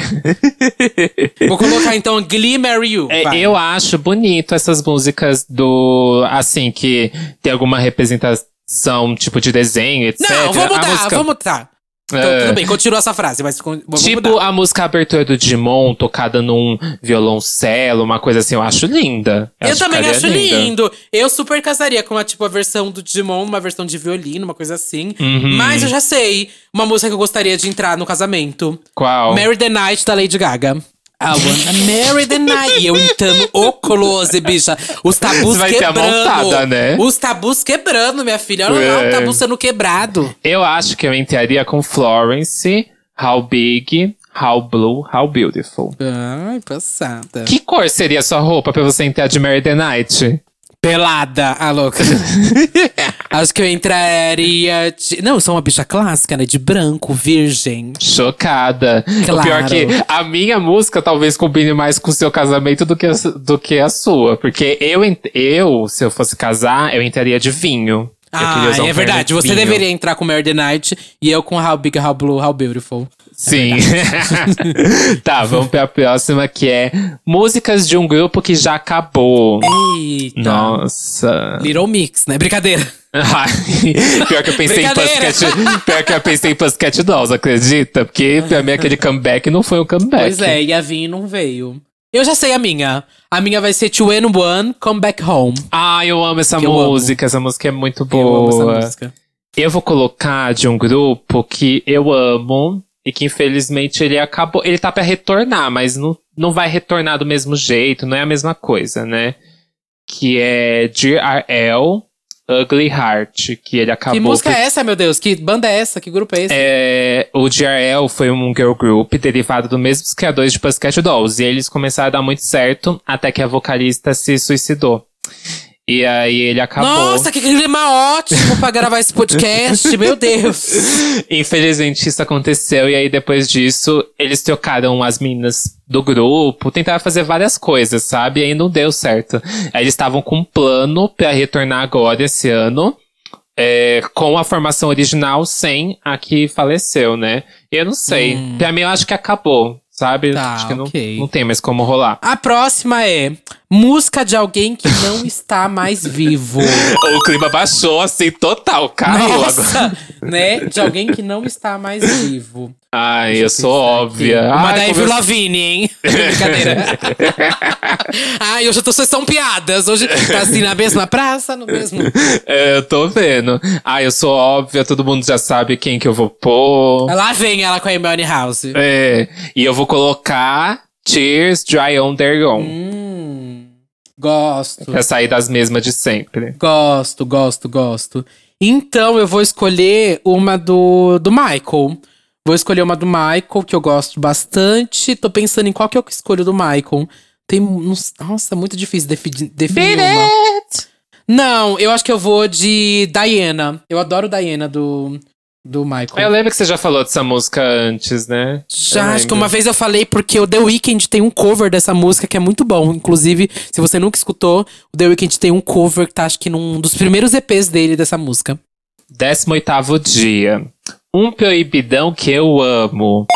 [SPEAKER 2] Vou colocar então Glee Marry You.
[SPEAKER 3] É, eu acho bonito essas músicas do. Assim, que tem alguma representação, tipo de desenho, etc.
[SPEAKER 2] Não, vou mudar,
[SPEAKER 3] música-
[SPEAKER 2] vou mudar. Então,
[SPEAKER 3] É.
[SPEAKER 2] tudo bem, continua essa frase, mas
[SPEAKER 3] Tipo
[SPEAKER 2] mudar.
[SPEAKER 3] a música abertura do Digimon, tocada num violoncelo, uma coisa assim, eu acho linda.
[SPEAKER 2] Eu também
[SPEAKER 3] ficaria
[SPEAKER 2] acho
[SPEAKER 3] linda.
[SPEAKER 2] lindo. Eu super casaria com a, tipo, a versão do Digimon, uma versão de violino, uma coisa assim.
[SPEAKER 3] Uhum.
[SPEAKER 2] Mas eu já sei uma música que eu gostaria de entrar no casamento.
[SPEAKER 3] Qual?
[SPEAKER 2] Marry the Night, da Lady Gaga. I wanna marry the night. E eu entrando o close, bicha. Os tabus
[SPEAKER 3] Você vai ter a
[SPEAKER 2] quebrando.
[SPEAKER 3] montada, né?
[SPEAKER 2] Os tabus quebrando, minha filha. Olha lá,
[SPEAKER 3] É.
[SPEAKER 2] o tabu sendo quebrado.
[SPEAKER 3] Eu acho que eu entraria com Florence, How Big, How Blue, How Beautiful.
[SPEAKER 2] Ai, passada.
[SPEAKER 3] Que cor seria a sua roupa pra você entrar de Mary the Night?
[SPEAKER 2] Pelada, a louca. Acho que eu entraria. De... Não, eu sou uma bicha clássica, né? De branco, virgem.
[SPEAKER 3] Chocada. O
[SPEAKER 2] Claro.
[SPEAKER 3] pior é que a minha música talvez combine mais com o seu casamento do que, a, do que a sua. Porque eu, eu, se eu fosse casar, eu entraria de vinho.
[SPEAKER 2] Ah,
[SPEAKER 3] um
[SPEAKER 2] é verdade. Você
[SPEAKER 3] vinho.
[SPEAKER 2] deveria entrar com Mary the Night e eu com How Big, How Blue, How Beautiful.
[SPEAKER 3] Sim. tá, vamos pra próxima que é músicas de um grupo que já acabou.
[SPEAKER 2] Eita.
[SPEAKER 3] Nossa.
[SPEAKER 2] Little Mix, né? Brincadeira.
[SPEAKER 3] Pior que eu pensei em. Pussycat. Pior que eu pensei em Pussycat Dolls, acredita? Porque pra mim aquele comeback não foi um comeback.
[SPEAKER 2] Pois é, e a Vin não veio. Eu já sei a minha. A minha vai ser Two and One, Come Back Home.
[SPEAKER 3] Ah, eu amo essa
[SPEAKER 2] Que eu amo.
[SPEAKER 3] música. Essa música é muito
[SPEAKER 2] Eu amo essa
[SPEAKER 3] boa.
[SPEAKER 2] música.
[SPEAKER 3] Eu vou colocar de um grupo que eu amo. E que infelizmente ele acabou. Ele tá pra retornar, mas não, não vai retornar do mesmo jeito, não é a mesma coisa, né? Que é G.R.L. Ugly Heart, que ele acabou.
[SPEAKER 2] Que música é essa, meu Deus? Que banda é essa? Que grupo é esse?
[SPEAKER 3] É, o GRL foi um girl group derivado dos mesmos criadores de Pussycat Dolls. E eles começaram a dar muito certo até que a vocalista se suicidou. E aí ele acabou.
[SPEAKER 2] Nossa, que clima ótimo pra gravar esse podcast, meu Deus.
[SPEAKER 3] Infelizmente isso aconteceu. E aí depois disso, eles trocaram as meninas do grupo, tentaram fazer várias coisas, sabe? E aí não deu certo. Aí eles estavam com um plano pra retornar agora esse ano. é, com a formação original, sem a que faleceu, né? Eu não sei.
[SPEAKER 2] Hum.
[SPEAKER 3] Pra mim, eu acho que acabou, sabe?
[SPEAKER 2] Tá,
[SPEAKER 3] acho que não,
[SPEAKER 2] ok.
[SPEAKER 3] não tem mais como rolar.
[SPEAKER 2] A próxima é música de alguém que não está mais vivo.
[SPEAKER 3] O clima baixou, assim, total. Caiu agora.
[SPEAKER 2] Nossa, né? De alguém que não está mais vivo.
[SPEAKER 3] Ai,
[SPEAKER 2] Deixa
[SPEAKER 3] eu sou óbvia.
[SPEAKER 2] aqui. Uma
[SPEAKER 3] Ai,
[SPEAKER 2] da
[SPEAKER 3] como
[SPEAKER 2] Avril
[SPEAKER 3] eu-
[SPEAKER 2] Lavigne, hein? Brincadeira. Ai, hoje eu tô, são piadas. Hoje tá assim na mesma praça, no mesmo.
[SPEAKER 3] É, eu tô vendo. Ah, eu sou óbvia, todo mundo já sabe quem que eu vou pôr.
[SPEAKER 2] Lá vem ela com a Hermione House.
[SPEAKER 3] É, e eu vou colocar Tears Dry on Their Own.
[SPEAKER 2] Hum, gosto.
[SPEAKER 3] Pra sair das mesmas de sempre.
[SPEAKER 2] Gosto, gosto, gosto. Então eu vou escolher uma do, do Michael. Vou escolher uma do Michael, que eu gosto bastante. Tô pensando em qual que eu escolho do Michael. Tem. Nossa, muito difícil defi- definir uma. Não, eu acho que eu vou de Diana. Eu adoro Diana do, do Michael.
[SPEAKER 3] Eu lembro que você já falou dessa música antes, né?
[SPEAKER 2] Já, acho que uma vez eu falei porque o The Weeknd tem um cover dessa música que é muito bom. Inclusive, se você nunca escutou, o The Weeknd tem um cover que tá acho que num dos primeiros EPs dele dessa música.
[SPEAKER 3] 18º dia. Um proibidão que eu amo.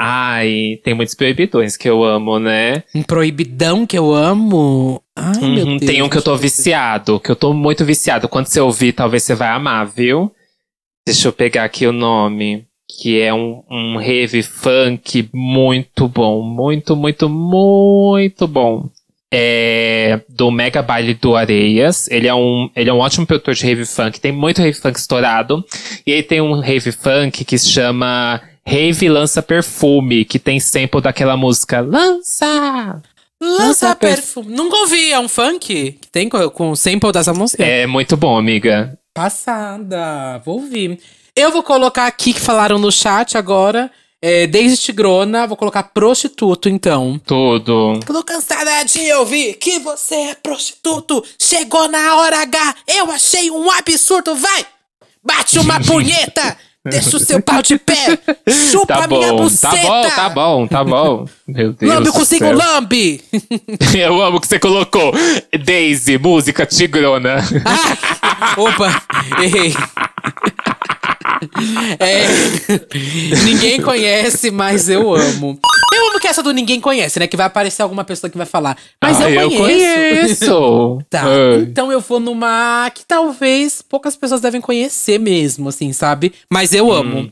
[SPEAKER 3] Ai, tem muitos proibidões que eu amo, né?
[SPEAKER 2] Um proibidão que eu amo. Ai, meu
[SPEAKER 3] Uhum,
[SPEAKER 2] Deus.
[SPEAKER 3] tem um que eu tô viciado, que eu tô muito viciado. Quando você ouvir, talvez você vai amar, viu? Deixa eu pegar aqui o nome. Que é um, um rave funk muito bom. Muito, muito, muito bom. É do Mega Baile do Areias. Ele é, um, ele é um ótimo produtor de rave funk. Tem muito rave funk estourado. E aí tem um rave funk que se chama Rave Lança Perfume, que tem sample daquela música Lança!
[SPEAKER 2] Lança perfume. Nunca ouvi, é um funk que tem com, com sample dessa música?
[SPEAKER 3] É muito bom, amiga.
[SPEAKER 2] Passada, vou ouvir. Eu vou colocar aqui que falaram no chat agora. É, Desde Tigrona, vou colocar prostituto, então.
[SPEAKER 3] Tudo.
[SPEAKER 2] Tô cansada de ouvir que você é prostituto. Chegou na hora H, eu achei um absurdo, vai! Bate uma punheta! Deixa o seu pau de pé! Chupa
[SPEAKER 3] Tá
[SPEAKER 2] minha
[SPEAKER 3] bom,
[SPEAKER 2] buceta!
[SPEAKER 3] tá bom, tá bom, tá bom. Meu Deus.
[SPEAKER 2] Lambe consigo, lambe!
[SPEAKER 3] Eu amo que você colocou Daisy, música tigrona.
[SPEAKER 2] Ah, opa, errei. É, ninguém conhece, mas eu amo. Eu amo que essa do ninguém conhece, né? Que vai aparecer alguma pessoa que vai falar. Mas
[SPEAKER 3] Ah,
[SPEAKER 2] eu conheço.
[SPEAKER 3] conheço.
[SPEAKER 2] Tá,
[SPEAKER 3] Ai.
[SPEAKER 2] então eu vou numa que talvez poucas pessoas devem conhecer mesmo, assim, sabe? Mas eu amo.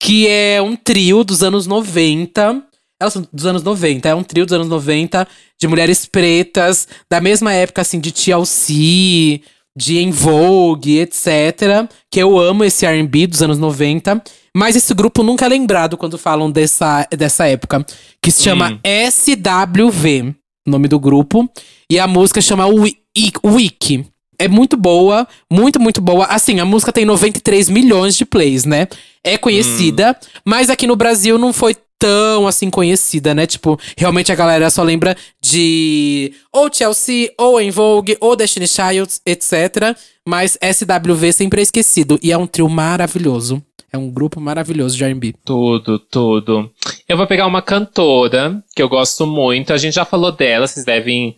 [SPEAKER 2] Que é um trio dos anos 90. Elas são dos anos 90, é um trio dos anos 90 de mulheres pretas, da mesma época, assim, de TLC, de En Vogue, etc. Que eu amo esse RB dos anos 90. Mas esse grupo nunca é lembrado quando falam dessa, dessa época. Que se chama
[SPEAKER 3] Hum.
[SPEAKER 2] SWV, nome do grupo. E a música chama Wiki. É muito boa, muito, muito boa. Assim, a música tem 93 milhões de plays, né? É conhecida, mas aqui no Brasil não foi tão assim conhecida, né? Tipo, realmente a galera só lembra de ou Chelsea, ou En Vogue, ou Destiny Child, etc. Mas SWV sempre é esquecido. E é um trio maravilhoso. É um grupo maravilhoso de R&B.
[SPEAKER 3] Tudo, tudo. Eu vou pegar uma cantora que eu gosto muito. A gente já falou dela, vocês devem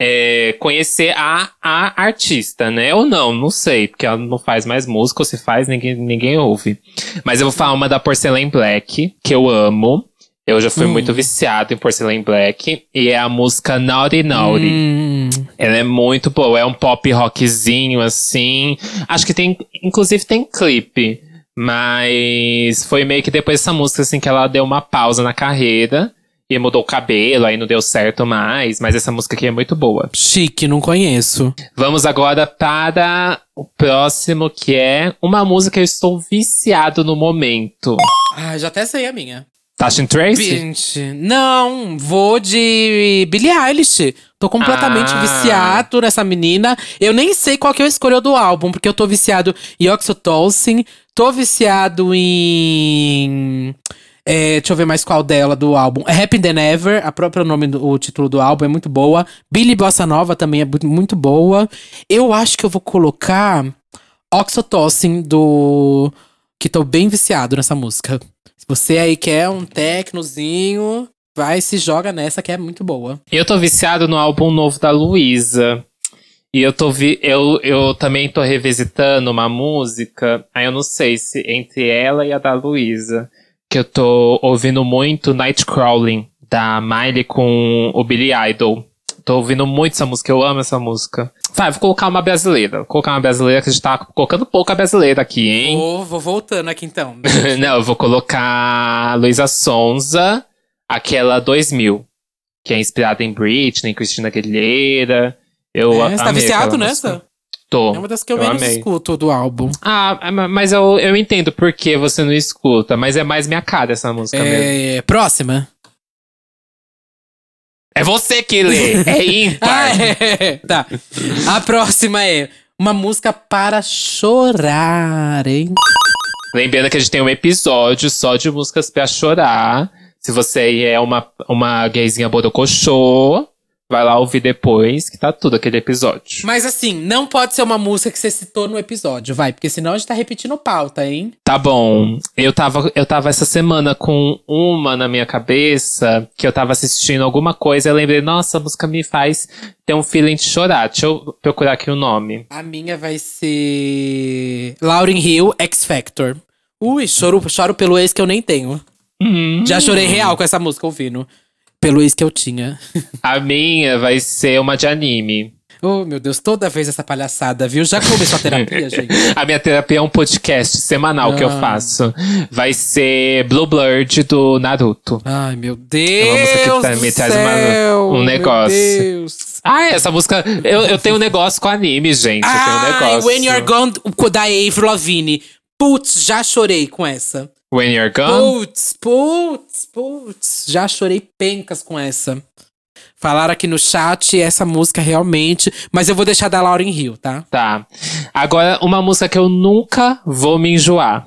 [SPEAKER 3] é, conhecer a, a artista, né? Ou não, não sei, porque ela não faz mais música, ou se faz, ninguém, ninguém ouve. Mas eu vou falar uma da Porcelain Black, que eu amo. Eu já fui
[SPEAKER 2] Hum.
[SPEAKER 3] muito viciado em Porcelain Black. E é a música Naughty Naughty.
[SPEAKER 2] Hum,
[SPEAKER 3] Ela é muito boa, é um pop rockzinho assim. Acho que tem, inclusive tem clipe, mas foi meio que depois dessa música assim que ela deu uma pausa na carreira e mudou o cabelo, aí não deu certo mais, mas essa música aqui é muito boa.
[SPEAKER 2] chique, não conheço.
[SPEAKER 3] Vamos agora para o próximo que é uma música que eu estou viciado no momento.
[SPEAKER 2] Ah, já até sei a minha.
[SPEAKER 3] Tashin Tracy?
[SPEAKER 2] Gente, não, vou de Billie Eilish. Tô completamente
[SPEAKER 3] Ah.
[SPEAKER 2] viciado nessa menina. Eu nem sei qual que eu escolho do álbum, porque eu tô viciado em Oxytocin, tô viciado em. É, deixa eu ver mais qual dela do álbum. É Happy Than Ever, a própria nome do o título do álbum é muito boa. Billy Bossa Nova também é muito boa. Eu acho que eu vou colocar Oxytocin do. Que tô bem viciado nessa música. Se você aí quer um tecnozinho, vai se joga nessa que é muito boa.
[SPEAKER 3] Eu tô viciado no álbum novo da Luísa. E eu tô vi eu, eu também tô revisitando uma música. Aí eu não sei se entre ela e a da Luísa. Que eu tô ouvindo muito Nightcrawling, da Miley com o Billy Idol. Tô ouvindo muito essa música, eu amo essa música. Vai, vou colocar uma brasileira. Vou colocar uma brasileira que a gente tá colocando pouca brasileira aqui, hein?
[SPEAKER 2] Vou, vou voltando aqui então.
[SPEAKER 3] Não, eu vou colocar Luísa Sonza, aquela 2000, que é inspirada em Britney, Cristina Aguilera. Eu
[SPEAKER 2] É, você tá viciado nessa?
[SPEAKER 3] Tô.
[SPEAKER 2] É uma das que eu,
[SPEAKER 3] eu
[SPEAKER 2] menos
[SPEAKER 3] amei.
[SPEAKER 2] escuto do álbum.
[SPEAKER 3] Ah, é, ma- mas eu, eu entendo por que você não escuta, mas é mais minha cara essa música mesmo.
[SPEAKER 2] É, próxima.
[SPEAKER 3] É você que lê, é ímpar.
[SPEAKER 2] Ah, é. Tá. A próxima é uma música para chorar, hein?
[SPEAKER 3] Lembrando que a gente tem um episódio só de músicas pra chorar. Se você é uma, uma gayzinha borocochô, vai lá ouvir depois, que tá tudo aquele episódio.
[SPEAKER 2] Mas assim, não pode ser uma música que você citou no episódio, vai, porque senão a gente tá repetindo pauta, hein?
[SPEAKER 3] Tá bom. Eu tava, eu tava essa semana com uma na minha cabeça, que eu tava assistindo alguma coisa, e eu lembrei, nossa, a música me faz ter um feeling de chorar. Deixa eu procurar aqui o nome.
[SPEAKER 2] A minha vai ser. Lauryn Hill, X Factor. Ui, choro, choro pelo ex que eu nem tenho.
[SPEAKER 3] Hum.
[SPEAKER 2] Já chorei real com essa música ouvindo. Pelo ex que eu tinha.
[SPEAKER 3] A minha vai ser uma de anime.
[SPEAKER 2] Oh, meu Deus, toda vez essa palhaçada, viu? Já começou a terapia, gente?
[SPEAKER 3] A minha terapia é um podcast semanal que eu
[SPEAKER 2] Ah.
[SPEAKER 3] faço. Vai ser Blue Blood do Naruto.
[SPEAKER 2] Ai, meu
[SPEAKER 3] uma
[SPEAKER 2] Deus!
[SPEAKER 3] música que tá-
[SPEAKER 2] do
[SPEAKER 3] me traz uma- um
[SPEAKER 2] meu
[SPEAKER 3] negócio.
[SPEAKER 2] Deus.
[SPEAKER 3] Ah, essa música. Eu, eu tenho um negócio com anime, gente. Eu tenho um negócio.
[SPEAKER 2] When You're Gone, da Avril Lavigne. Putz, já chorei com essa.
[SPEAKER 3] When You're Gone?
[SPEAKER 2] Putz, putz, putz. Já chorei pencas com essa. Falaram aqui no chat essa música realmente. Mas eu vou deixar da Lauryn Hill, tá?
[SPEAKER 3] Tá. Agora, uma música que eu nunca vou me enjoar.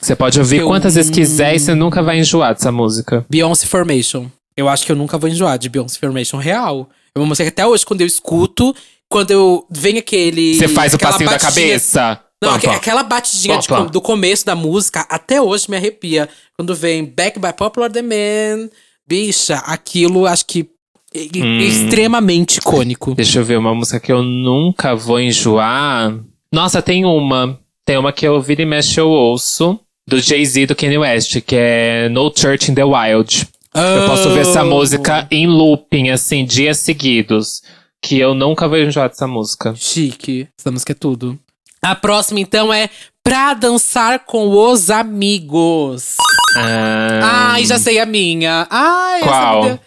[SPEAKER 3] Você pode ouvir
[SPEAKER 2] Eu-
[SPEAKER 3] quantas vezes quiser e você nunca vai enjoar dessa música.
[SPEAKER 2] Beyoncé Formation. Eu acho que eu nunca vou enjoar de Beyoncé Formation real. É uma música que até hoje, quando eu escuto, quando eu vem aquele.
[SPEAKER 3] Você faz o passinho da
[SPEAKER 2] batidinha-
[SPEAKER 3] cabeça.
[SPEAKER 2] Não,
[SPEAKER 3] Pam,
[SPEAKER 2] aque-
[SPEAKER 3] pam.
[SPEAKER 2] aquela batidinha
[SPEAKER 3] Pam,
[SPEAKER 2] de do começo da música, até hoje me arrepia. Quando vem Back by Popular Demand, bicha, aquilo acho que é
[SPEAKER 3] Hum.
[SPEAKER 2] extremamente icônico.
[SPEAKER 3] Deixa eu ver uma música que eu nunca vou enjoar. Nossa, tem uma. Tem uma que eu vira e mexe eu ouço. Do Jay-Z e do Kanye West, que é No Church in the Wild. Eu posso ouvir essa música em looping, assim, dias seguidos. Que eu nunca vou enjoar dessa música.
[SPEAKER 2] Chique. Essa música é tudo. A próxima, então, é Pra Dançar com os Amigos.
[SPEAKER 3] Ah,
[SPEAKER 2] Ai, já sei a minha. Ai,
[SPEAKER 3] Qual?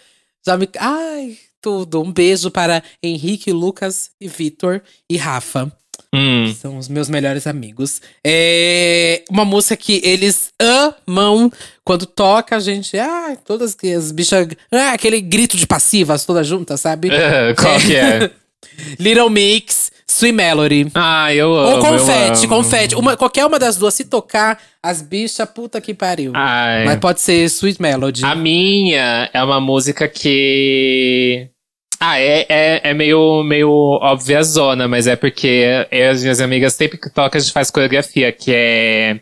[SPEAKER 2] já me... Ai, tudo. Um beijo para Henrique, Lucas e Vitor e Rafa.
[SPEAKER 3] hum.
[SPEAKER 2] São os meus melhores amigos. É uma música que eles amam. Quando toca, a gente. Ah, todas as bichas. Ah, aquele grito de passivas todas juntas, sabe?
[SPEAKER 3] Qual que é?
[SPEAKER 2] Little Mix, Sweet Melody.
[SPEAKER 3] Ah, eu amo.
[SPEAKER 2] Ou confete,
[SPEAKER 3] amo.
[SPEAKER 2] confete. Uma, qualquer uma das duas, se tocar, as bichas, puta que pariu.
[SPEAKER 3] Ai.
[SPEAKER 2] Mas pode ser Sweet Melody.
[SPEAKER 3] A minha é uma música que. Ah, é, é, é meio, meio óbvia a zona, mas é porque eu e as minhas amigas sempre que toca a gente faz coreografia, que é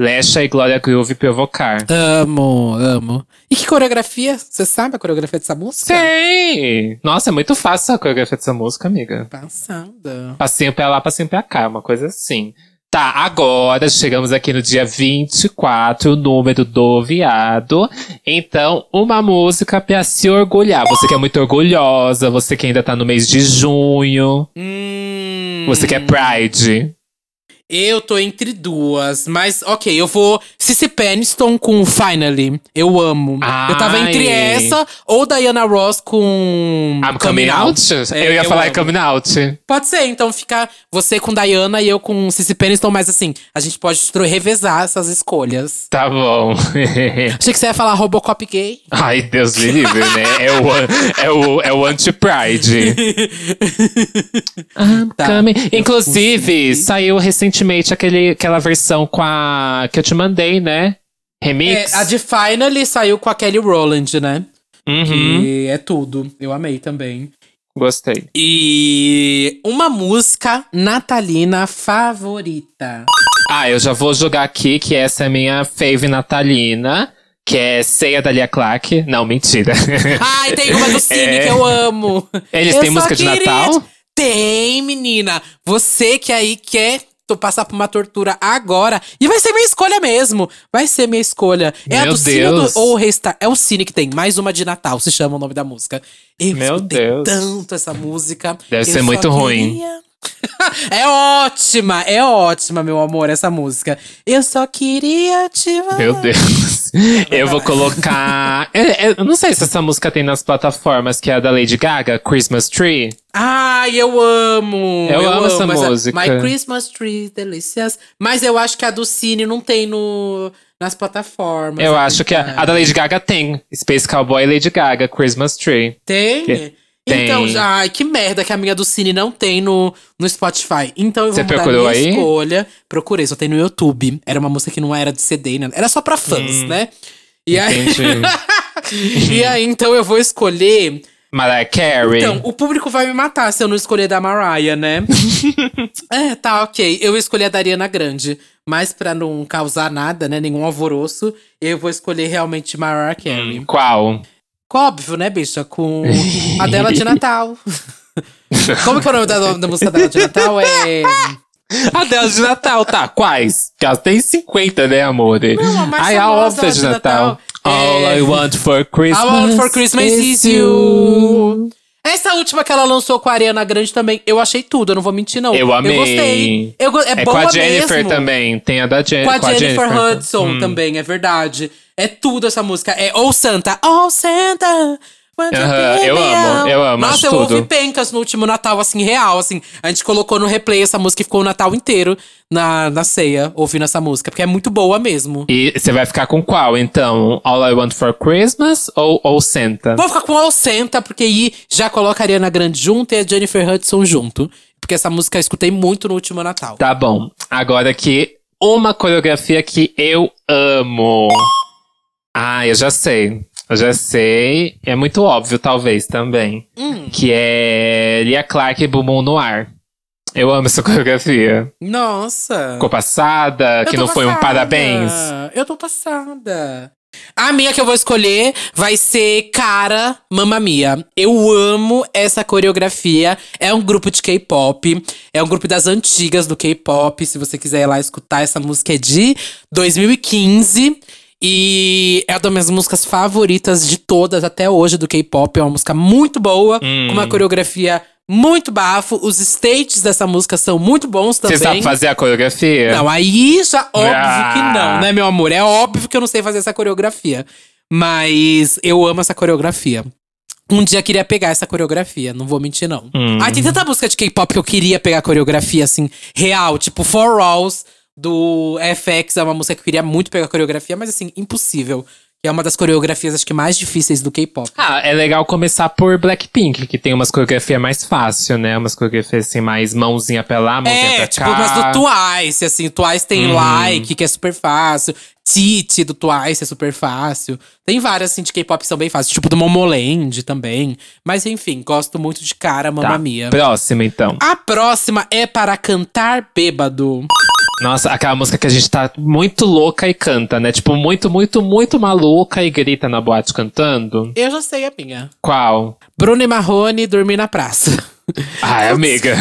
[SPEAKER 3] Lesha e Glória Groove Provocar.
[SPEAKER 2] Amo, amo. E que coreografia? Você sabe a coreografia dessa música?
[SPEAKER 3] Sei! Nossa, é muito fácil a coreografia dessa música, amiga.
[SPEAKER 2] Passada.
[SPEAKER 3] Passinho pra lá, passinho pra cá, uma coisa assim. Tá, agora chegamos aqui no dia 24, o número do viado. Então, uma música pra se orgulhar. Você que é muito orgulhosa, você que ainda tá no mês de junho,
[SPEAKER 2] Hum.
[SPEAKER 3] você que é Pride.
[SPEAKER 2] Eu tô entre duas, mas ok, eu vou. Cici Peniston com Finally. Eu amo. eu tava entre
[SPEAKER 3] Ai.
[SPEAKER 2] essa ou Diana Ross com.
[SPEAKER 3] I'm coming out?
[SPEAKER 2] É,
[SPEAKER 3] eu ia falar
[SPEAKER 2] amo.
[SPEAKER 3] coming out.
[SPEAKER 2] Pode ser, então fica você com Diana e eu com Cici Peniston, mas assim, a gente pode revezar essas escolhas.
[SPEAKER 3] Tá bom.
[SPEAKER 2] Achei que você ia falar Robocop gay.
[SPEAKER 3] Ai, Deus me livre, né? É o, é o, é o anti-pride.
[SPEAKER 2] Tá.
[SPEAKER 3] Coming- Inclusive, saiu recentemente aquele, aquela versão com a. que eu te mandei, né?
[SPEAKER 2] É,
[SPEAKER 3] Remix.
[SPEAKER 2] a de Finally saiu com a Kelly Rowland, né?
[SPEAKER 3] Uhum,
[SPEAKER 2] Que é tudo. Eu amei também.
[SPEAKER 3] Gostei.
[SPEAKER 2] E uma música natalina favorita.
[SPEAKER 3] Ah, eu já vou jogar aqui que essa é a minha fave natalina. Que é Ceia da Lia Clark. Não, mentira.
[SPEAKER 2] Ai, tem uma do Cine
[SPEAKER 3] É.
[SPEAKER 2] que eu amo.
[SPEAKER 3] Eles
[SPEAKER 2] Eu
[SPEAKER 3] têm música de
[SPEAKER 2] queria
[SPEAKER 3] Natal?
[SPEAKER 2] te- Tem, menina. Você que aí quer tu passar por uma tortura agora. E vai ser minha escolha mesmo. Vai ser minha escolha. É a
[SPEAKER 3] Meu
[SPEAKER 2] do Cine ou
[SPEAKER 3] Deus.
[SPEAKER 2] do- ou o Restart. É o Cine que tem. Mais uma de Natal, se chama o nome da música. Eu
[SPEAKER 3] Meu Deus.
[SPEAKER 2] tanto essa música.
[SPEAKER 3] Deve
[SPEAKER 2] Eu
[SPEAKER 3] ser muito ruim.
[SPEAKER 2] queria- é ótima, é ótima, meu amor, essa música. Eu só queria te
[SPEAKER 3] Meu Deus. Eu vou colocar. É, é, Eu não sei se essa música tem nas plataformas, que é a da Lady Gaga, Christmas Tree.
[SPEAKER 2] Ai, eu amo!
[SPEAKER 3] Eu amo essa
[SPEAKER 2] mas a-
[SPEAKER 3] música.
[SPEAKER 2] My Christmas Tree, delicious. Mas eu acho que a do Cine não tem no, nas plataformas.
[SPEAKER 3] Eu acho que a, a da. Lady Gaga tem. Space Cowboy e Lady Gaga, Christmas Tree.
[SPEAKER 2] Tem?
[SPEAKER 3] Tem.
[SPEAKER 2] Então, já, ai, que merda que a minha do Cine não tem no, no Spotify. Então eu vou
[SPEAKER 3] Você
[SPEAKER 2] mudar
[SPEAKER 3] procurou
[SPEAKER 2] minha
[SPEAKER 3] aí?
[SPEAKER 2] escolha. Procurei, só tem no YouTube. Era uma música que não era de CD, né? Era só pra fãs, né? E aí, e aí, então eu vou escolher
[SPEAKER 3] Mariah Carey.
[SPEAKER 2] Então, o público vai me matar se eu não escolher da Mariah, né? é, tá, ok. Eu escolhi a da Ariana Grande. Mas pra não causar nada, né? Nenhum alvoroço, eu vou escolher realmente Mariah Carey.
[SPEAKER 3] Qual?
[SPEAKER 2] Óbvio, né, bicha? Com a dela de Natal. Como que é o nome da, da música dela de Natal? É.
[SPEAKER 3] A dela de Natal, tá. Quais? Que ela tem 50, né, amor?
[SPEAKER 2] Não, a
[SPEAKER 3] Ai, a óbvia de Natal.
[SPEAKER 2] Natal
[SPEAKER 3] All
[SPEAKER 2] é-
[SPEAKER 3] I want for Christmas.
[SPEAKER 2] I want for Christmas is you. Essa última que ela lançou com a Ariana Grande também, eu achei tudo, eu não vou mentir, não.
[SPEAKER 3] Eu amei.
[SPEAKER 2] Eu gostei. Eu go- é,
[SPEAKER 3] É com
[SPEAKER 2] boa
[SPEAKER 3] a Jennifer
[SPEAKER 2] mesmo.
[SPEAKER 3] também. Tem a da Jen
[SPEAKER 2] Com a Jennifer Hudson também, é verdade. É tudo essa música. É Oh Santa, Oh Santa. Be
[SPEAKER 3] eu amo, eu amo,
[SPEAKER 2] Nossa, eu
[SPEAKER 3] tudo.
[SPEAKER 2] ouvi pencas no último Natal, assim, real, assim. A gente colocou no replay essa música e ficou o Natal inteiro na, na ceia, ouvindo essa música, porque é muito boa mesmo.
[SPEAKER 3] E você vai ficar com qual, então? All I want for Christmas ou, ou Santa?
[SPEAKER 2] Vou ficar com Oh Santa, porque aí já coloca a Ariana Grande junto e a Jennifer Hudson junto. Porque essa música eu escutei muito no último Natal.
[SPEAKER 3] Tá bom. Agora aqui, uma coreografia que eu amo. Ah, eu já sei. Eu já sei. É muito óbvio, talvez, também.
[SPEAKER 2] Hum.
[SPEAKER 3] Que é Lia Clark e Bumbum no ar. Eu amo essa coreografia.
[SPEAKER 2] Nossa.
[SPEAKER 3] Ficou passada,
[SPEAKER 2] Eu
[SPEAKER 3] que não foi um
[SPEAKER 2] passada.
[SPEAKER 3] parabéns.
[SPEAKER 2] Eu tô passada. A minha que eu vou escolher vai ser Cara Mamma Mia. Eu amo essa coreografia. É um grupo de K-pop. É um grupo das antigas do K-pop. Se você quiser ir lá escutar, essa música é de 2015. E é uma das minhas músicas favoritas de todas até hoje do K-pop. É uma música muito boa, com uma coreografia muito bafo. Os stages dessa música são muito bons também.
[SPEAKER 3] Você sabe fazer a coreografia?
[SPEAKER 2] Não, aí já óbvio
[SPEAKER 3] Ah.
[SPEAKER 2] que não, né, meu amor? É óbvio que eu não sei fazer essa coreografia. Mas eu amo essa coreografia. Um dia eu queria pegar essa coreografia, não vou mentir, não.
[SPEAKER 3] Hum.
[SPEAKER 2] Ah, tem tanta música de K-pop que eu queria pegar a coreografia, assim, real. Tipo, For Alls, do FX, é uma música que eu queria muito pegar a coreografia, mas assim, impossível. Que é uma das coreografias, acho que mais difíceis do K-pop.
[SPEAKER 3] Ah, é legal começar por Blackpink, que tem umas coreografias mais fácil, né? Umas coreografias assim, mais mãozinha pra lá, mãozinha
[SPEAKER 2] É,
[SPEAKER 3] pra
[SPEAKER 2] tipo,
[SPEAKER 3] cá.
[SPEAKER 2] mas do Twice, assim, Twice tem
[SPEAKER 3] Uhum.
[SPEAKER 2] Like, que é super fácil. Titi do Twice é super fácil. Tem várias, assim, de K-pop que são bem fáceis. Tipo do Momoland também. Mas enfim, gosto muito de cara, Mamma
[SPEAKER 3] Tá,
[SPEAKER 2] Mia.
[SPEAKER 3] próxima então.
[SPEAKER 2] A próxima é para cantar bêbado.
[SPEAKER 3] Nossa, aquela música que a gente tá muito louca e canta, né? Tipo, muito, muito, muito maluca e grita na boate cantando.
[SPEAKER 2] Eu já sei a minha.
[SPEAKER 3] Qual?
[SPEAKER 2] Bruno e Marrone, Dormir na Praça.
[SPEAKER 3] Ai, amiga.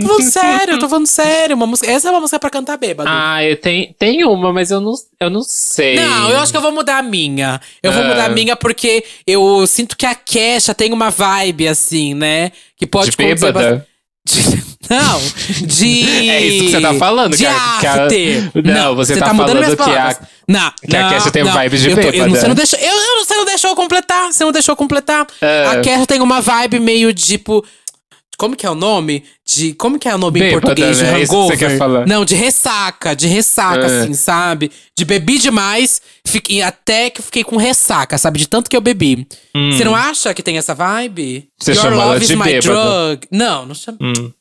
[SPEAKER 2] tô falando sério, tô falando sério. Uma música, essa é uma música pra cantar bêbado.
[SPEAKER 3] ah, eu tenho, tem uma, mas eu não, eu não sei.
[SPEAKER 2] Não, eu acho que eu vou mudar a minha. Eu vou
[SPEAKER 3] Ah.
[SPEAKER 2] mudar a minha porque eu sinto que a Kesha tem uma vibe assim, né? Que pode
[SPEAKER 3] De bêbada?
[SPEAKER 2] De- Não, de.
[SPEAKER 3] É isso que você tá falando,
[SPEAKER 2] de
[SPEAKER 3] cara, que a-
[SPEAKER 2] after.
[SPEAKER 3] Não, você tá
[SPEAKER 2] mudando
[SPEAKER 3] falando que a-.
[SPEAKER 2] Não,
[SPEAKER 3] que a
[SPEAKER 2] não,
[SPEAKER 3] Kesha tem
[SPEAKER 2] não.
[SPEAKER 3] vibe de
[SPEAKER 2] eu tô- eu não-
[SPEAKER 3] bêbada.
[SPEAKER 2] Você não deixou, eu, eu- você não deixou eu completar. Você não deixou eu completar.
[SPEAKER 3] É.
[SPEAKER 2] A Kesha tem uma vibe meio tipo. Como que é o nome? De. Como que é o nome em
[SPEAKER 3] Bêbada,
[SPEAKER 2] português? De
[SPEAKER 3] né? É isso que
[SPEAKER 2] hangover?
[SPEAKER 3] você quer falar.
[SPEAKER 2] Não, de ressaca. De ressaca,
[SPEAKER 3] É.
[SPEAKER 2] assim, sabe? De bebi demais. Fiquei, até que eu fiquei com ressaca, sabe? De tanto que eu bebi. Você não acha que tem essa vibe?
[SPEAKER 3] Hum. Você
[SPEAKER 2] Your
[SPEAKER 3] chama ela
[SPEAKER 2] love
[SPEAKER 3] de
[SPEAKER 2] is my
[SPEAKER 3] bêbada.
[SPEAKER 2] drug. Não, não chama.
[SPEAKER 3] Hum.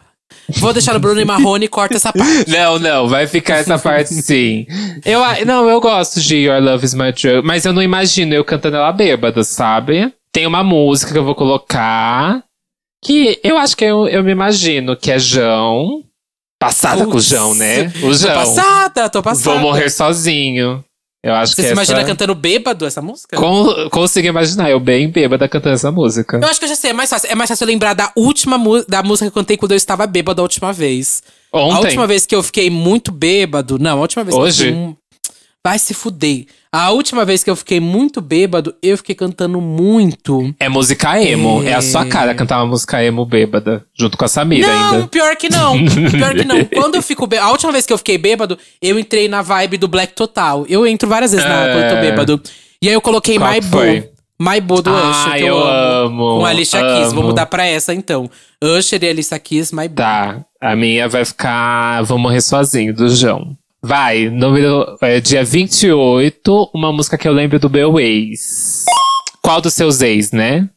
[SPEAKER 2] Vou deixar no Bruno e Marrone corta essa parte.
[SPEAKER 3] Não, não, vai ficar essa parte sim. Eu, a- não, eu gosto de Your Love is My Drug, mas eu não imagino eu cantando ela bêbada, sabe? Tem uma música que eu vou colocar que eu acho que eu, eu me imagino que é João. Passada com o João, né? O
[SPEAKER 2] Tô
[SPEAKER 3] João.
[SPEAKER 2] passada, tô passada.
[SPEAKER 3] Vou morrer sozinho. Eu acho
[SPEAKER 2] Você
[SPEAKER 3] que
[SPEAKER 2] se imagina
[SPEAKER 3] essa...
[SPEAKER 2] cantando bêbado essa música?
[SPEAKER 3] Con consigo imaginar eu bem bêbada cantando essa música.
[SPEAKER 2] Eu acho que eu já sei, é mais fácil. É mais fácil eu lembrar da última da música que eu cantei quando eu estava bêbado a última vez.
[SPEAKER 3] Ontem.
[SPEAKER 2] A última vez que eu fiquei muito bêbado. Não, a última vez que
[SPEAKER 3] Hoje?
[SPEAKER 2] eu fiquei. Vai se fuder. A última vez que eu fiquei muito bêbado, eu fiquei cantando muito.
[SPEAKER 3] É música emo. É... a sua cara cantar uma música emo bêbada. Junto com a Samira
[SPEAKER 2] não,
[SPEAKER 3] ainda.
[SPEAKER 2] pior que não. Pior que não. Quando eu fico bêbado. A última vez que eu fiquei bêbado, eu entrei na vibe do Black Total. Eu entro várias vezes na,
[SPEAKER 3] É.
[SPEAKER 2] quando eu tô bêbado. E aí eu coloquei
[SPEAKER 3] Qual
[SPEAKER 2] My? Boo. My Boo do
[SPEAKER 3] Ah,
[SPEAKER 2] Usher, que
[SPEAKER 3] eu
[SPEAKER 2] eu, amo.
[SPEAKER 3] amo,
[SPEAKER 2] Com a Alicia Keys. Vou mudar pra essa então. Usher e Alicia Keys, My Boo.
[SPEAKER 3] Tá, a minha vai ficar Vou Morrer Sozinho, do João. Vai, número, é, dia 28, uma música que eu lembro do meu ex. Qual dos seus ex, né?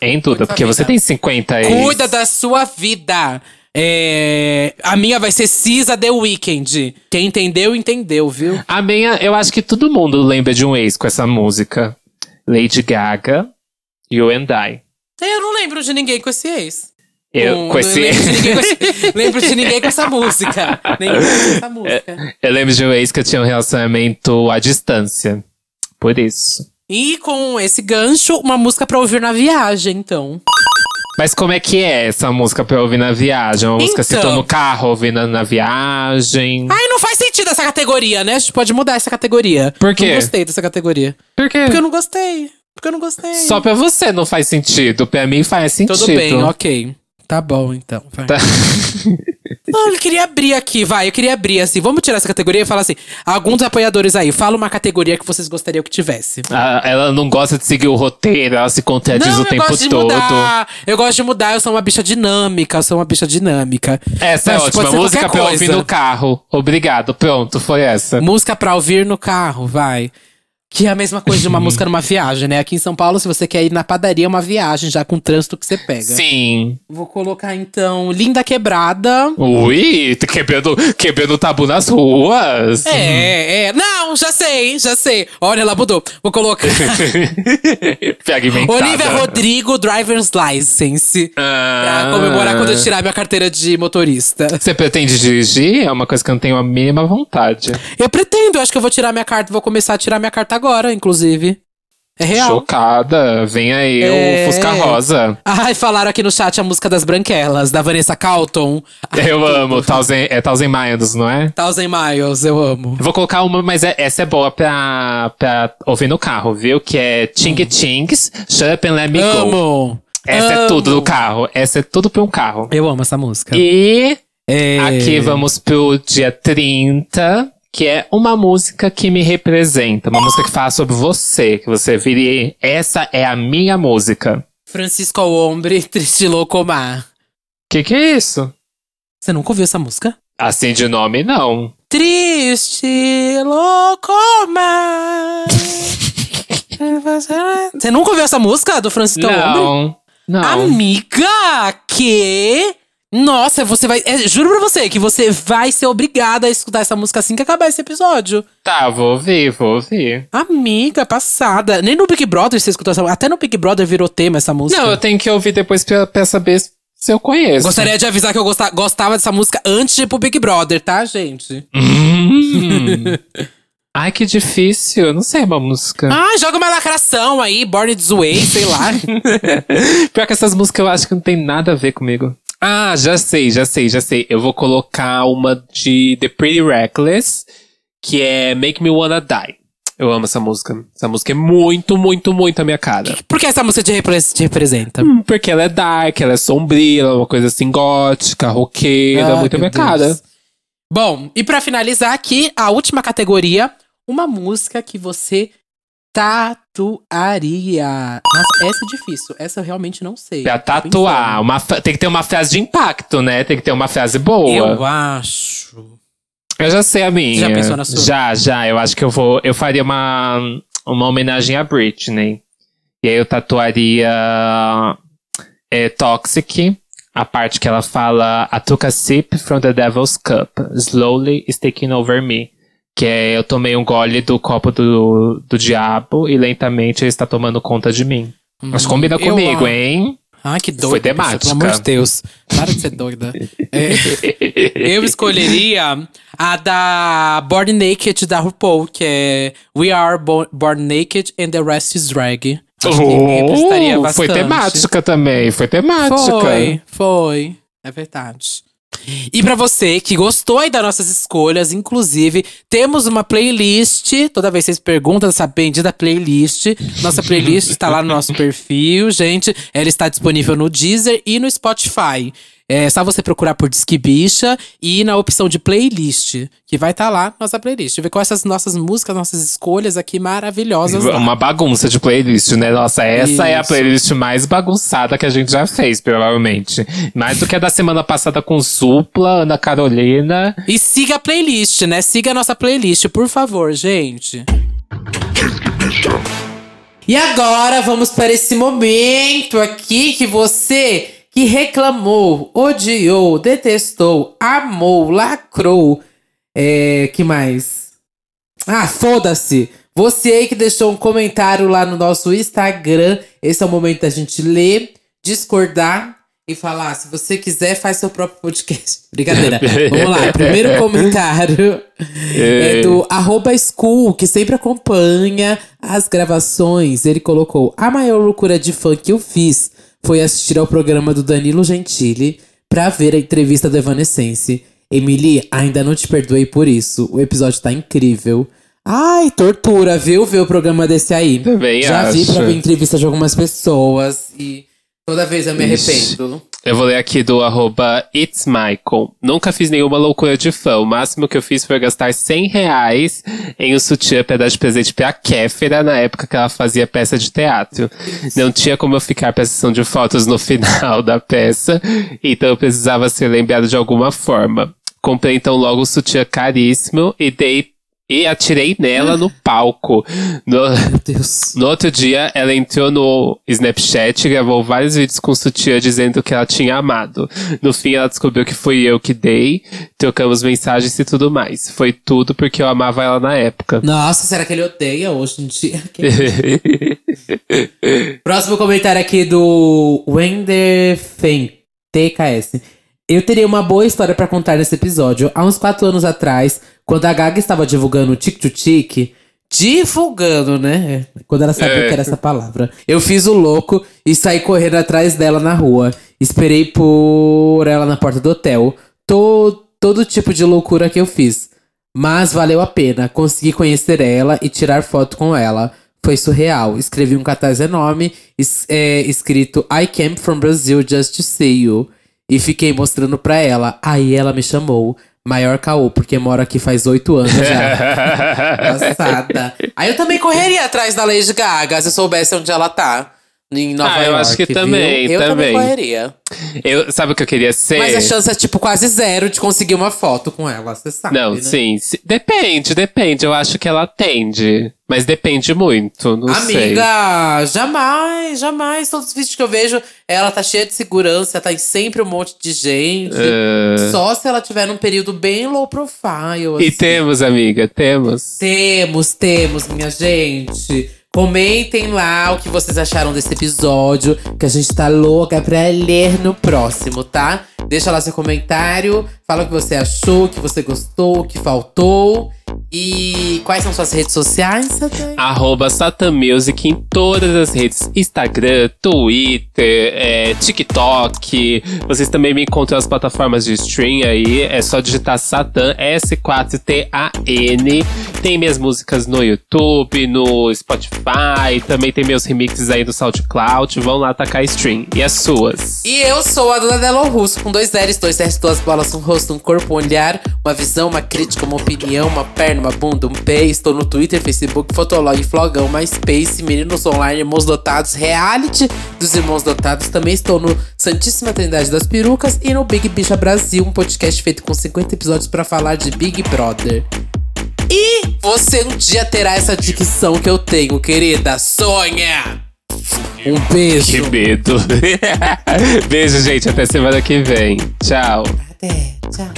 [SPEAKER 3] Em tudo, porque você tem 50 ex.
[SPEAKER 2] Cuida da sua vida. É, A minha vai ser Cisa The Weeknd. Quem entendeu, entendeu, viu?
[SPEAKER 3] A minha, eu acho que todo mundo lembra de um ex com essa música. Lady Gaga, You and I.
[SPEAKER 2] Eu não lembro de ninguém com esse ex.
[SPEAKER 3] Eu, com esse
[SPEAKER 2] lembro, de ninguém com lembro de ninguém com essa música. Com essa música.
[SPEAKER 3] eu lembro de um ex que eu tinha um relacionamento à distância. Por isso.
[SPEAKER 2] E com esse gancho, uma música pra ouvir na viagem, então.
[SPEAKER 3] Mas como é que é essa música pra eu ouvir na viagem? Uma música se
[SPEAKER 2] Então.
[SPEAKER 3] tô no carro ouvindo na viagem.
[SPEAKER 2] Ai, não faz sentido essa categoria, né? A gente pode mudar essa categoria.
[SPEAKER 3] Por quê?
[SPEAKER 2] Não gostei dessa categoria.
[SPEAKER 3] Por quê?
[SPEAKER 2] Porque eu não gostei. Porque eu não gostei.
[SPEAKER 3] Só pra você não faz sentido. Pra mim faz sentido.
[SPEAKER 2] Tudo bem, ok. Tá bom, então. Vai.
[SPEAKER 3] Tá.
[SPEAKER 2] Não, eu queria abrir aqui, vai. Eu queria abrir assim. Vamos tirar essa categoria e falar assim: alguns apoiadores aí, fala uma categoria que vocês gostariam que tivesse.
[SPEAKER 3] Ah, ela não gosta de seguir o roteiro, ela se contradiz
[SPEAKER 2] não,
[SPEAKER 3] o tempo
[SPEAKER 2] gosto de
[SPEAKER 3] todo.
[SPEAKER 2] mudar. Eu gosto de mudar, eu sou uma bicha dinâmica, eu sou uma bicha dinâmica.
[SPEAKER 3] Essa é
[SPEAKER 2] Mas pode
[SPEAKER 3] ótima.
[SPEAKER 2] ser
[SPEAKER 3] Música pra
[SPEAKER 2] coisa.
[SPEAKER 3] ouvir no carro. Obrigado. Pronto, foi essa.
[SPEAKER 2] Música pra ouvir no carro, vai. Que é a mesma coisa de uma música numa viagem, né? Aqui em São Paulo, se você quer ir na padaria, é uma viagem já com o trânsito que você pega.
[SPEAKER 3] Sim.
[SPEAKER 2] Vou colocar então Linda Quebrada.
[SPEAKER 3] Ui, quebrando, quebrando tabu nas ruas.
[SPEAKER 2] É, é. Não, já sei, já sei. Olha, ela mudou. Vou colocar.
[SPEAKER 3] Fragmentada.
[SPEAKER 2] Olivia Rodrigo, Driver's License.
[SPEAKER 3] Ah.
[SPEAKER 2] Pra comemorar quando eu tirar minha carteira de motorista.
[SPEAKER 3] Você pretende dirigir? É uma coisa que eu não tenho a mínima vontade.
[SPEAKER 2] Eu pretendo, eu acho que eu vou tirar minha carta, vou começar a tirar minha carta agora, inclusive. É real.
[SPEAKER 3] Chocada. Vem aí
[SPEAKER 2] É.
[SPEAKER 3] o Fusca Rosa.
[SPEAKER 2] Ai, falaram aqui no chat a música das Branquelas, da Vanessa Calton. Ai,
[SPEAKER 3] Eu amo. Thousand, é Thousand Miles, não é?
[SPEAKER 2] Thousand Miles, eu amo.
[SPEAKER 3] Vou colocar uma, mas é- essa é boa pra, pra ouvir no carro, viu? Que é Ting Tings, Shut Up and Let Me Go.
[SPEAKER 2] Amo.
[SPEAKER 3] Essa é
[SPEAKER 2] Amo.
[SPEAKER 3] tudo no carro. Essa é tudo pra um carro.
[SPEAKER 2] Eu amo essa música.
[SPEAKER 3] E
[SPEAKER 2] É...
[SPEAKER 3] aqui vamos pro dia 30, que é uma música que me representa. Uma música que fala sobre você, que você viria. Essa é a minha música.
[SPEAKER 2] Francisco ao Hombre, Triste Louco Mar.
[SPEAKER 3] Que que é isso?
[SPEAKER 2] Você nunca ouviu essa música?
[SPEAKER 3] Assim de nome, não.
[SPEAKER 2] Triste Louco Mar. Você nunca ouviu essa música do Francisco ao Hombre?
[SPEAKER 3] Não. Não.
[SPEAKER 2] Amiga, que? Nossa, você vai. é, juro pra você que você vai ser obrigada a escutar essa música assim que acabar esse episódio.
[SPEAKER 3] Tá, vou ouvir, vou ouvir.
[SPEAKER 2] Amiga, passada. Nem no Big Brother você escutou essa Até no Big Brother virou tema essa música.
[SPEAKER 3] Não, eu tenho que ouvir depois pra, pra saber se eu conheço.
[SPEAKER 2] Gostaria de avisar que eu gosta- gostava dessa música antes de ir pro Big Brother, tá, gente?
[SPEAKER 3] Hum. Ai, que difícil. Eu não sei uma música.
[SPEAKER 2] Ah, joga uma lacração aí, Born This Way, sei lá.
[SPEAKER 3] Pior que essas músicas eu acho que não tem nada a ver comigo. Ah, já sei, já sei, já sei. Eu vou colocar uma de The Pretty Reckless, que é Make Me Wanna Die. Eu amo essa música. Essa música é muito, muito, muito a minha cara.
[SPEAKER 2] Por que essa música te, repre- te representa?
[SPEAKER 3] Hum, Porque ela é dark, ela é sombria, ela é uma coisa assim gótica, roqueira,
[SPEAKER 2] Ai,
[SPEAKER 3] muito a minha cara.
[SPEAKER 2] Deus. Bom, e pra finalizar aqui, a última categoria, uma música que você tatuaria. Nossa, essa é difícil. Essa eu realmente não sei.
[SPEAKER 3] Pra tatuar, uma tem que ter uma frase de impacto, né? Tem que ter uma frase boa.
[SPEAKER 2] Eu acho.
[SPEAKER 3] Eu já sei a minha.
[SPEAKER 2] Já pensou na sua?
[SPEAKER 3] Já, já. Eu acho que eu vou. Eu faria uma, uma homenagem a Britney. E aí eu tatuaria é, Toxic, a parte que ela fala I took a sip from the devil's cup, slowly it's taking over me. Que é eu tomei um gole do copo do, do diabo e lentamente ele está tomando conta de mim. Mas combina
[SPEAKER 2] Hum, eu
[SPEAKER 3] comigo, hein?
[SPEAKER 2] Ai, que doida.
[SPEAKER 3] Foi temática.
[SPEAKER 2] Pelo amor de Deus. Para de ser doida. É, eu escolheria a da Born Naked da RuPaul, que é We Are Bo- Born Naked and the Rest is Drag.
[SPEAKER 3] Oh, foi temática também, foi temática.
[SPEAKER 2] Foi, foi. É verdade. E pra você que gostou aí das nossas escolhas, inclusive, temos uma playlist. Toda vez que vocês perguntam dessa bendita playlist, nossa playlist está lá no nosso perfil, gente. Ela está disponível no Deezer e no Spotify. É só você procurar por Disque Bicha e ir na opção de playlist, que vai estar lá nossa playlist. Ver com essas nossas músicas, nossas escolhas aqui maravilhosas. lá.
[SPEAKER 3] Uma bagunça de playlist, né? Nossa, essa é a
[SPEAKER 2] Isso.
[SPEAKER 3] playlist mais bagunçada que a gente já fez, provavelmente. Mais do que a da semana passada com Supla, Ana Carolina.
[SPEAKER 2] E siga a playlist, né? Siga a nossa playlist, por favor, gente. E agora vamos para esse momento aqui que você que reclamou, odiou, detestou, amou, lacrou. É, que mais? Ah, foda-se! Você aí que deixou um comentário lá no nosso Instagram. Esse é o momento da gente ler, discordar e falar. Se você quiser, faz seu próprio podcast. Brincadeira. Vamos lá. Primeiro comentário é do arroba school, que sempre acompanha as gravações. Ele colocou: A maior loucura de fã que eu fiz foi assistir ao programa do Danilo Gentili pra ver a entrevista do Evanescence. Emily, ainda não te perdoei por isso. O episódio tá incrível. Ai, tortura, viu? Ver o programa desse aí.
[SPEAKER 3] Também
[SPEAKER 2] Já vi
[SPEAKER 3] acho.
[SPEAKER 2] pra ver entrevista de algumas pessoas e toda vez eu me
[SPEAKER 3] Ixi.
[SPEAKER 2] arrependo.
[SPEAKER 3] Eu vou ler aqui do arroba It's Michael. Nunca fiz nenhuma loucura de fã. O máximo que eu fiz foi gastar 100 reais em um sutiã pra dar de presente pra Kéfera na época que ela fazia peça de teatro. Não tinha como eu ficar pra sessão de fotos no final da peça, então eu precisava ser lembrado de alguma forma. Comprei então logo o sutiã caríssimo e dei e atirei nela no palco. No,
[SPEAKER 2] Meu Deus.
[SPEAKER 3] no outro dia, ela entrou no Snapchat e gravou vários vídeos com o sutiã dizendo que ela tinha amado. No fim, ela descobriu que fui eu que dei, trocamos mensagens e tudo mais. Foi tudo porque eu amava ela na época.
[SPEAKER 2] Nossa, será que ele odeia hoje em dia? Próximo comentário aqui do Wender Fen, TKS. Eu teria uma boa história pra contar nesse episódio. Há uns quatro anos atrás, quando a Gaga estava divulgando o Tic to Tic, divulgando, né? Quando ela sabia
[SPEAKER 3] É.
[SPEAKER 2] que era essa palavra. Eu fiz o louco e saí correndo atrás dela na rua. Esperei por ela na porta do hotel. To- todo tipo de loucura que eu fiz. Mas valeu a pena. Consegui conhecer ela e tirar foto com ela. Foi surreal. Escrevi um cartaz enorme es- é, escrito I came from Brazil just to see you. E fiquei mostrando pra ela. Aí ela me chamou. Maior caô, porque moro aqui faz oito anos já. Passada. Aí eu também correria atrás da Lady Gaga se eu soubesse onde ela tá. Em Nova
[SPEAKER 3] Ah, eu
[SPEAKER 2] York.
[SPEAKER 3] acho que
[SPEAKER 2] viu?
[SPEAKER 3] também,
[SPEAKER 2] Eu também
[SPEAKER 3] também.
[SPEAKER 2] correria.
[SPEAKER 3] Eu, sabe o que eu queria ser?
[SPEAKER 2] Mas a chance é, tipo, quase zero de conseguir uma foto com ela, você sabe.
[SPEAKER 3] Não,
[SPEAKER 2] né?
[SPEAKER 3] sim, sim. Depende, depende. Eu acho que ela atende. Mas depende muito, não sei.
[SPEAKER 2] Amiga, jamais, jamais. Todos os vídeos que eu vejo, ela tá cheia de segurança, tá em sempre um monte de gente.
[SPEAKER 3] É.
[SPEAKER 2] Só se ela tiver num período bem low profile.
[SPEAKER 3] E
[SPEAKER 2] assim.
[SPEAKER 3] temos, amiga, temos.
[SPEAKER 2] Temos, temos, minha gente. Comentem lá o que vocês acharam desse episódio, que a gente tá louca pra ler no próximo, tá? Deixa lá seu comentário, fala o que você achou, o que você gostou, o que faltou. E quais são suas redes sociais, Satã?
[SPEAKER 3] Arroba Satan Music em todas as redes. Instagram, Twitter, é, TikTok. Vocês também me encontram nas plataformas de stream aí. É só digitar Satan, S4TAN. Tem minhas músicas no YouTube, no Spotify. Também tem meus remixes aí no SoundCloud. Vão lá tacar stream. E as suas?
[SPEAKER 2] E eu sou a Dona Delo Russo, com dois L's, dois R's, duas bolas, um rosto, um corpo, um olhar, uma visão, uma crítica, uma opinião, uma perna, uma bunda, um pé. Estou no Twitter, Facebook, Fotolog, Flogão, MySpace, Meninos Online, Irmãos Dotados, Reality dos Irmãos Dotados. Também estou no Santíssima Trindade das Perucas e no Big Bicha Brasil, um podcast feito com 50 episódios para falar de Big Brother. E você um dia terá essa dicção que eu tenho, querida. Sonha! Um beijo.
[SPEAKER 3] Que medo. Beijo, gente. Até semana que vem. Tchau.
[SPEAKER 2] Até, tchau.